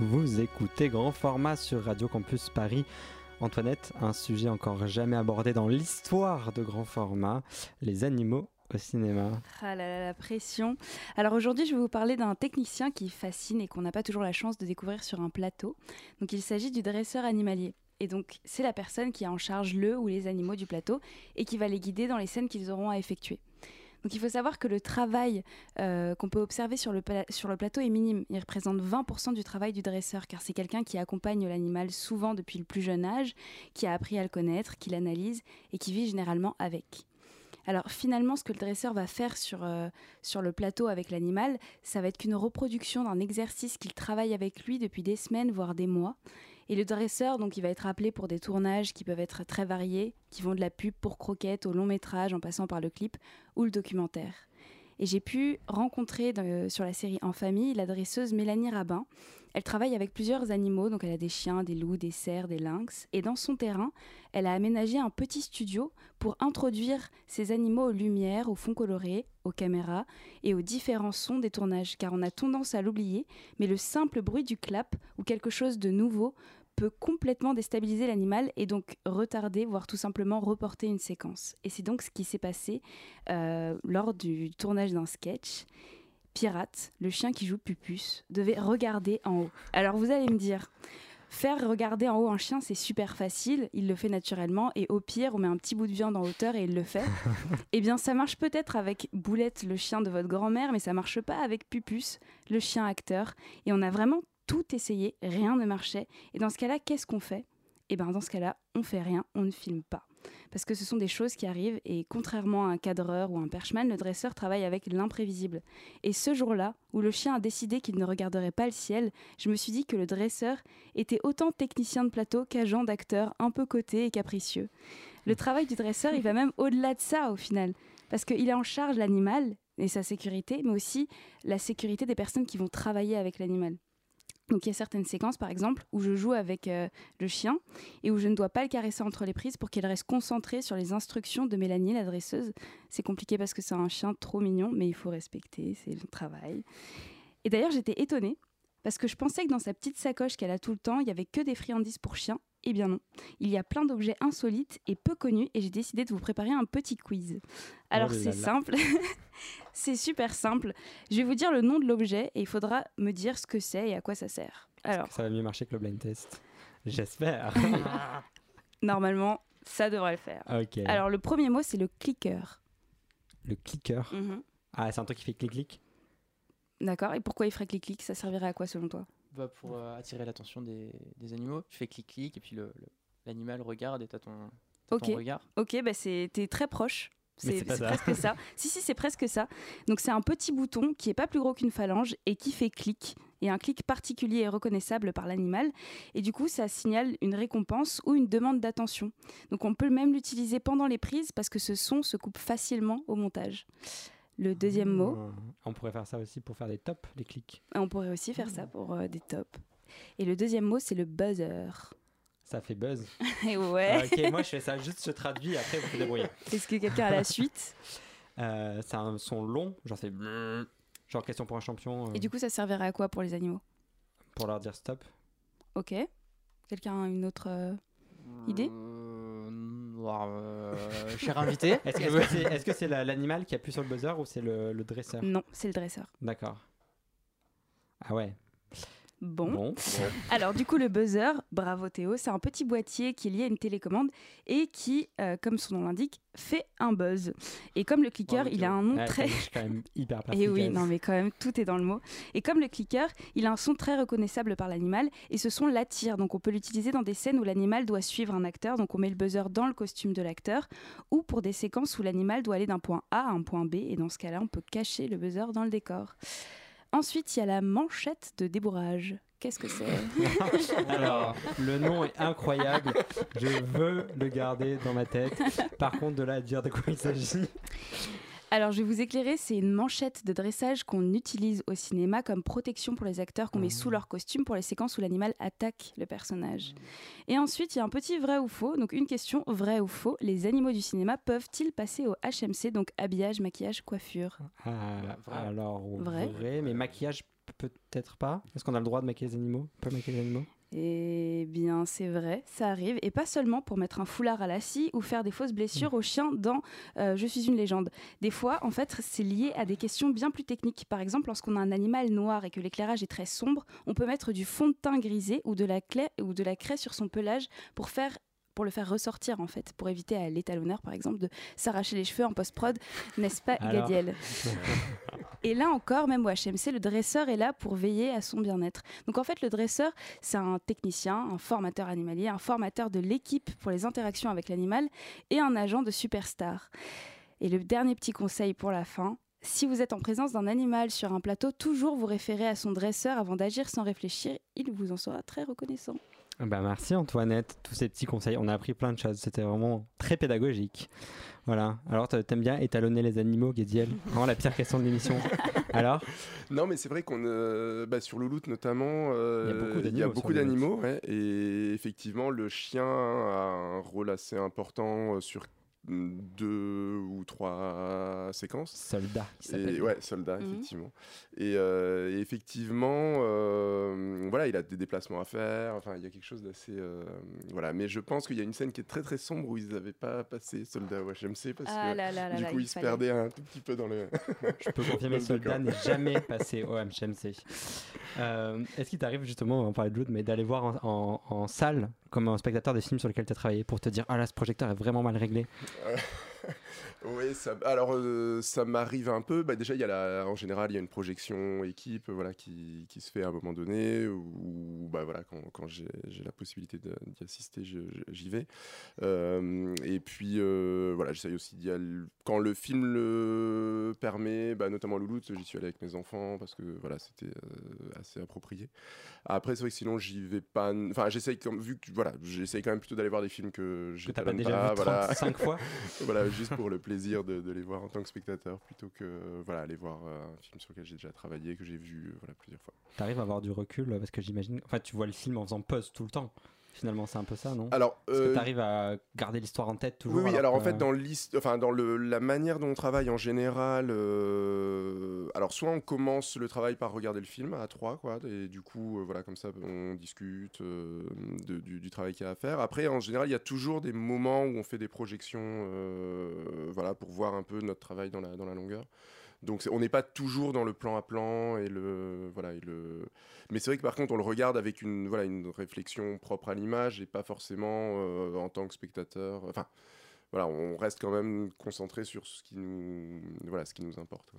Vous écoutez Grand Format sur Radio Campus Paris. Antoinette, un sujet encore jamais abordé dans l'histoire de Grand Format, les animaux au cinéma. Ah là là, la pression. Alors aujourd'hui, je vais vous parler d'un technicien qui fascine et qu'on n'a pas toujours la chance de découvrir sur un plateau. Donc il s'agit du dresseur animalier. Et donc c'est la personne qui a en charge le ou les animaux du plateau et qui va les guider dans les scènes qu'ils auront à effectuer. Donc il faut savoir que le travail euh, qu'on peut observer sur le, plateau est minime. Il représente 20% du travail du dresseur, car c'est quelqu'un qui accompagne l'animal souvent depuis le plus jeune âge, qui a appris à le connaître, qui l'analyse et qui vit généralement avec. Alors finalement, ce que le dresseur va faire sur, euh, sur le plateau avec l'animal, ça va être qu'une reproduction d'un exercice qu'il travaille avec lui depuis des semaines, voire des mois. Et le dresseur, donc, il va être appelé pour des tournages qui peuvent être très variés, qui vont de la pub pour croquettes au long métrage en passant par le clip ou le documentaire. Et j'ai pu rencontrer dans- sur la série En famille la dresseuse Mélanie Rabin. Elle travaille avec plusieurs animaux, donc elle a des chiens, des loups, des cerfs, des lynx. Et dans son terrain, elle a aménagé un petit studio pour introduire ces animaux aux lumières, aux fonds colorés, aux caméras et aux différents sons des tournages. Car on a tendance à l'oublier, mais le simple bruit du clap ou quelque chose de nouveau peut complètement déstabiliser l'animal et donc retarder, voire tout simplement reporter une séquence. Et c'est donc ce qui s'est passé euh, lors du tournage d'un sketch. Pirate, le chien qui joue Pupus, devait regarder en haut. Alors vous allez me dire, faire regarder en haut un chien, c'est super facile, il le fait naturellement, et au pire, on met un petit bout de viande en hauteur et il le fait. eh bien, ça marche peut-être avec Boulette, le chien de votre grand-mère, mais ça marche pas avec Pupus, le chien acteur. Et on a vraiment tout essayé, rien ne marchait. Et dans ce cas-là, qu'est-ce qu'on fait? Eh bien, dans ce cas-là, on fait rien, on ne filme pas. Parce que ce sont des choses qui arrivent et contrairement à un cadreur ou un perchman, le dresseur travaille avec l'imprévisible. Et ce jour-là, où le chien a décidé qu'il ne regarderait pas le ciel, je me suis dit que le dresseur était autant technicien de plateau qu'agent d'acteur un peu coté et capricieux. Le travail du dresseur, il va même au-delà de ça au final. Parce qu'il est en charge l'animal et sa sécurité, mais aussi la sécurité des personnes qui vont travailler avec l'animal. Donc il y a certaines séquences, par exemple, où je joue avec euh, le chien et où je ne dois pas le caresser entre les prises pour qu'il reste concentré sur les instructions de Mélanie, la dresseuse. C'est compliqué parce que c'est un chien trop mignon, mais il faut respecter, c'est le travail. Et d'ailleurs, j'étais étonnée parce que je pensais que dans sa petite sacoche qu'elle a tout le temps, il y avait que des friandises pour chiens. Eh bien non, il y a plein d'objets insolites et peu connus et j'ai décidé de vous préparer un petit quiz. Alors Oh c'est simple, c'est super simple. Je vais vous dire le nom de l'objet et il faudra me dire ce que c'est et à quoi ça sert. Alors, Ça va mieux marcher que le blind test. J'espère. normalement, ça devrait le faire. Alors le premier mot c'est le clicker. le clicker. Mhm. Ah, c'est un truc qui fait clic-clic? D'accord, et pourquoi il ferait clic-clic? Ça servirait à quoi selon toi? Bah, pour euh, attirer l'attention des, des animaux, tu fais clic-clic et puis le- le- l'animal regarde et t'as ton, Ok. ton regard. Ok, bah c'est t'es très proche. C'est presque ça. Si, si, c'est presque ça. Donc c'est un petit bouton qui est pas plus gros qu'une phalange et qui fait clic. Et un clic particulier est reconnaissable par l'animal. Et du coup, ça signale une récompense ou une demande d'attention. Donc on peut même l'utiliser pendant les prises parce que ce son se coupe facilement au montage. Le deuxième mot, Ah, On pourrait faire ça aussi pour faire des tops, les clics. on pourrait aussi faire ça pour euh, des tops. Et le deuxième mot, c'est le buzzer. Ça fait buzz. Et ouais. Ah, ok, moi je fais ça juste, je traduis, après vous vous débrouillez. Est-ce que quelqu'un a la suite? Euh, c'est un son long, genre c'est genre question pour un champion euh, Et du coup, ça servirait à quoi pour les animaux? Pour leur dire stop. Ok. Quelqu'un a une autre euh, idée? Euh, euh, cher invité. Est-ce que c'est l'animal qui appuie sur le buzzer ou c'est le, le dresseur? Non, c'est le dresseur. D'accord. Ah ouais. Bon. Bon. Alors, du coup, le buzzer, bravo Théo, c'est un petit boîtier qui est lié à une télécommande et qui, euh, comme son nom l'indique, fait un buzz. Et comme le clicker, Bravo, il a un nom Ouais, très. Je suis quand même hyper Et oui, perspicace. non, mais quand même, tout est dans le mot. Et comme le clicker, il a un son très reconnaissable par l'animal, et ce son l'attire. Donc, on peut l'utiliser dans des scènes où l'animal doit suivre un acteur. Donc, on met le buzzer dans le costume de l'acteur, ou pour des séquences où l'animal doit aller d'un point A à un point B. Et dans ce cas-là, on peut cacher le buzzer dans le décor. Ensuite, il y a la manchette de débourrage. Qu'est-ce que c'est Alors, le nom est incroyable. Je veux le garder dans ma tête. Par contre, de là à dire de quoi il s'agit. Alors, je vais vous éclairer, c'est une manchette de dressage qu'on utilise au cinéma comme protection pour les acteurs qu'on met sous leur costume pour les séquences où l'animal attaque le personnage. Et ensuite, il y a un petit vrai ou faux. Donc, une question, vrai ou faux, les animaux du cinéma peuvent-ils passer au HMC, donc habillage, maquillage, coiffure? Ah, vrai. alors, Vrai. vrai. mais maquillage peut-être pas? Est-ce qu'on a le droit de maquiller les animaux? On peut maquiller les animaux? Eh bien, c'est vrai, ça arrive. Et pas seulement pour mettre un foulard à la scie ou faire des fausses blessures aux chiens dans euh, Je suis une légende. Des fois, en fait, c'est lié à des questions bien plus techniques. Par exemple, lorsqu'on a un animal noir et que l'éclairage est très sombre, on peut mettre du fond de teint grisé ou de la, clé- ou de la craie sur son pelage pour faire pour le faire ressortir en fait, pour éviter à l'étalonneur par exemple de s'arracher les cheveux en post-prod, n'est-ce pas Alors Gadiel? Et là encore, même au HMC, le dresseur est là pour veiller à son bien-être. Donc en fait, le dresseur, c'est un technicien, un formateur animalier, un formateur de l'équipe pour les interactions avec l'animal et un agent de superstar. Et le dernier petit conseil pour la fin, si vous êtes en présence d'un animal sur un plateau, toujours vous référer à son dresseur avant d'agir sans réfléchir, il vous en sera très reconnaissant. Bah merci Antoinette, tous ces petits conseils. On a appris plein de choses. C'était vraiment très pédagogique. Voilà. Alors t'a- t'aimes bien étalonner les animaux, Guédiel Vraiment la pire question de l'émission. Alors? Non, mais c'est vrai qu'on euh, bah, sur Louloute notamment, euh, Il y a beaucoup d'animaux ouais, et effectivement le chien a un rôle assez important euh, sur deux ou trois séquences. Soldat qui Et- s'appelle. ouais, soldat, Mhm. effectivement. Et, euh, et effectivement, euh, voilà, il a des déplacements à faire. Enfin, il y a quelque chose d'assez, euh, voilà. Mais je pense qu'il y a une scène qui est très très sombre où ils n'avaient pas passé soldat au HMC parce Ah que là là là du là, coup il ils se fallait. perdaient un tout petit peu dans le. Je peux confirmer, Soldat n'est jamais passé au HMC. Euh, Est-ce qu'il t'arrive justement, on parlait de l'autre, mais d'aller voir en, en- en salle, comme un spectateur des films sur lesquels tu as travaillé, pour te dire Ah là, ce projecteur est vraiment mal réglé Oui, ça, alors euh, ça m'arrive un peu. Bah, déjà, il y a la, en général, il y a une projection équipe, voilà, qui, qui se fait à un moment donné, ou bah voilà, quand, quand j'ai j'ai la possibilité d'y assister, j'y vais. Euh, et puis euh, voilà, j'essaye aussi d'y aller quand le film le permet, bah, notamment Louloute, j'y suis allé avec mes enfants parce que voilà, c'était euh, assez approprié. Après, c'est vrai que sinon, j'y vais pas. Enfin, j'essaye comme vu que voilà, j'essaye quand même plutôt d'aller voir des films que t'as pas j'étalonne déjà vu voilà. 35 fois voilà, juste pour le plaisir de, de les voir en tant que spectateur plutôt que voilà, aller voir euh, un film sur lequel j'ai déjà travaillé, que j'ai vu euh, voilà, plusieurs fois. T'arrives à avoir du recul parce que j'imagine. Enfin, tu vois le film en faisant pause tout le temps. Finalement, c'est un peu ça, non? Alors, Est-ce que euh, t'arrives à garder l'histoire en tête toujours oui, oui, alors en que- fait, dans, enfin, dans le, la manière dont on travaille en général, euh, alors soit on commence le travail par regarder le film à trois, quoi, et du coup, euh, voilà, comme ça, on discute de- du, du travail qu'il y a à faire. Après, en général, il y a toujours des moments où on fait des projections, voilà, pour voir un peu notre travail dans la, dans la longueur. Donc on n'est pas toujours dans le plan à plan et le voilà le mais c'est vrai que par contre on le regarde avec une voilà une réflexion propre à l'image et pas forcément euh, en tant que spectateur enfin voilà on reste quand même concentré sur ce qui nous voilà ce qui nous importe.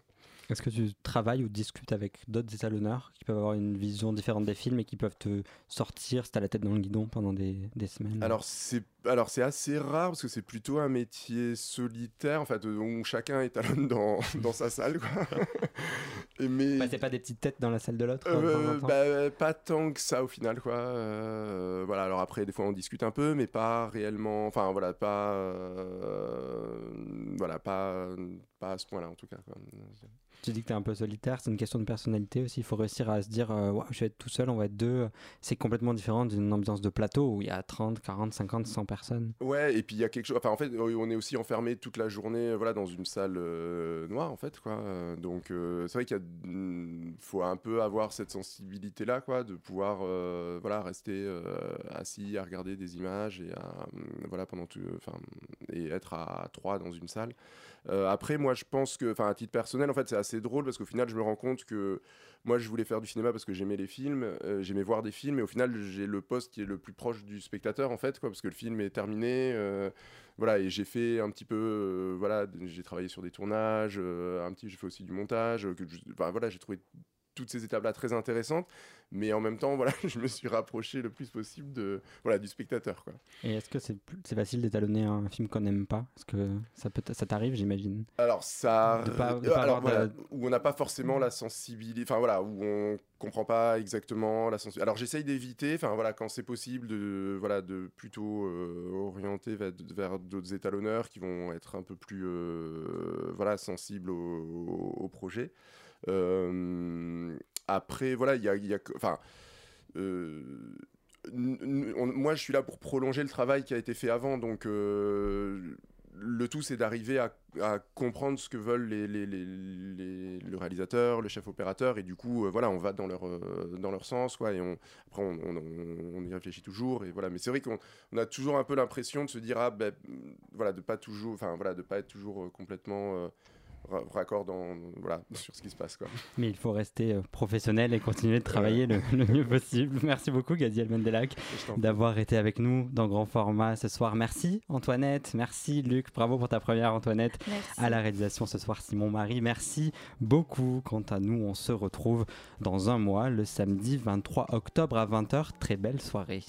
Est-ce que tu travailles ou discutes avec d'autres étalonneurs qui peuvent avoir une vision différente des films et qui peuvent te sortir si t'as la tête dans le guidon pendant des, des semaines? Alors c'est alors c'est assez rare parce que c'est plutôt un métier solitaire en fait euh, où chacun étalonne dans, dans sa salle quoi. Et mais Bah, pas des petites têtes dans la salle de l'autre euh, en Euh, bah, pas tant que ça au final quoi. Euh, voilà alors après des fois on discute un peu mais pas réellement. Enfin voilà pas euh, voilà pas pas à ce point-là en tout cas. quoi. Tu dis que t'es un peu solitaire, c'est une question de personnalité aussi. Il faut réussir à se dire, euh, Ouah, je vais être tout seul, on va être deux. C'est complètement différent d'une ambiance de plateau où il y a 30, 40, 50, 100 personnes. Ouais, et puis il y a quelque chose. Enfin, en fait, on est aussi enfermé toute la journée, euh, voilà, dans une salle euh, noire, en fait, quoi. Donc, euh, c'est vrai qu'il a, faut un peu avoir cette sensibilité-là, quoi, de pouvoir, voilà, rester assis à regarder des images et à, mm, voilà, pendant tout, enfin, et être à trois dans une salle. Euh, après, moi, je pense que, enfin, à titre personnel, en fait, c'est assez drôle parce qu'au final, je me rends compte que moi, je voulais faire du cinéma parce que j'aimais les films, euh, j'aimais voir des films, et au final, j'ai le poste qui est le plus proche du spectateur, en fait, quoi, parce que le film est terminé. euh, voilà, et j'ai fait un petit peu, voilà, j'ai travaillé sur des tournages, un petit, j'ai fait aussi du montage, que je- voilà, j'ai trouvé toutes ces étapes-là très intéressantes, mais en même temps, voilà, je me suis rapproché le plus possible de, voilà, du spectateur, quoi. Et est-ce que c'est c'est facile d'étalonner un film qu'on n'aime pas? Est-ce que ça, peut ça t'arrive, j'imagine? Alors ça, De pas- de euh, pas alors de où on n'a pas forcément la sensibilité, enfin voilà, où on comprend pas exactement la sensibilité. Alors j'essaye d'éviter, enfin voilà, quand c'est possible, de voilà, de plutôt euh, orienter vers, vers d'autres étalonneurs qui vont être un peu plus euh, voilà sensibles au, au projet. Euh, après voilà, il y a, y enfin. euh, moi, je suis là pour prolonger le travail qui a été fait avant, donc euh, le tout, c'est d'arriver à, comprendre ce que veulent les, le réalisateur, le chef opérateur, et du coup, voilà, on va dans leur, dans leur sens, quoi, et après, on, y réfléchit toujours, et voilà. Mais c'est vrai qu'on on a toujours un peu l'impression de se dire, ah, ben, voilà, de pas toujours, enfin, voilà, de pas être toujours complètement raccord dans, voilà, sur ce qui se passe, quoi. Mais il faut rester euh, professionnel et continuer de travailler le, le mieux possible. Merci beaucoup, Gadiel Mendelac, d'avoir été avec nous dans grand format ce soir. Merci, Antoinette. Merci, Luc. Bravo pour ta première, Antoinette. Merci. À la réalisation ce soir, Simon Marie. Merci beaucoup. Quant à nous, on se retrouve dans un mois, le samedi 23 octobre à 20h. Très belle soirée.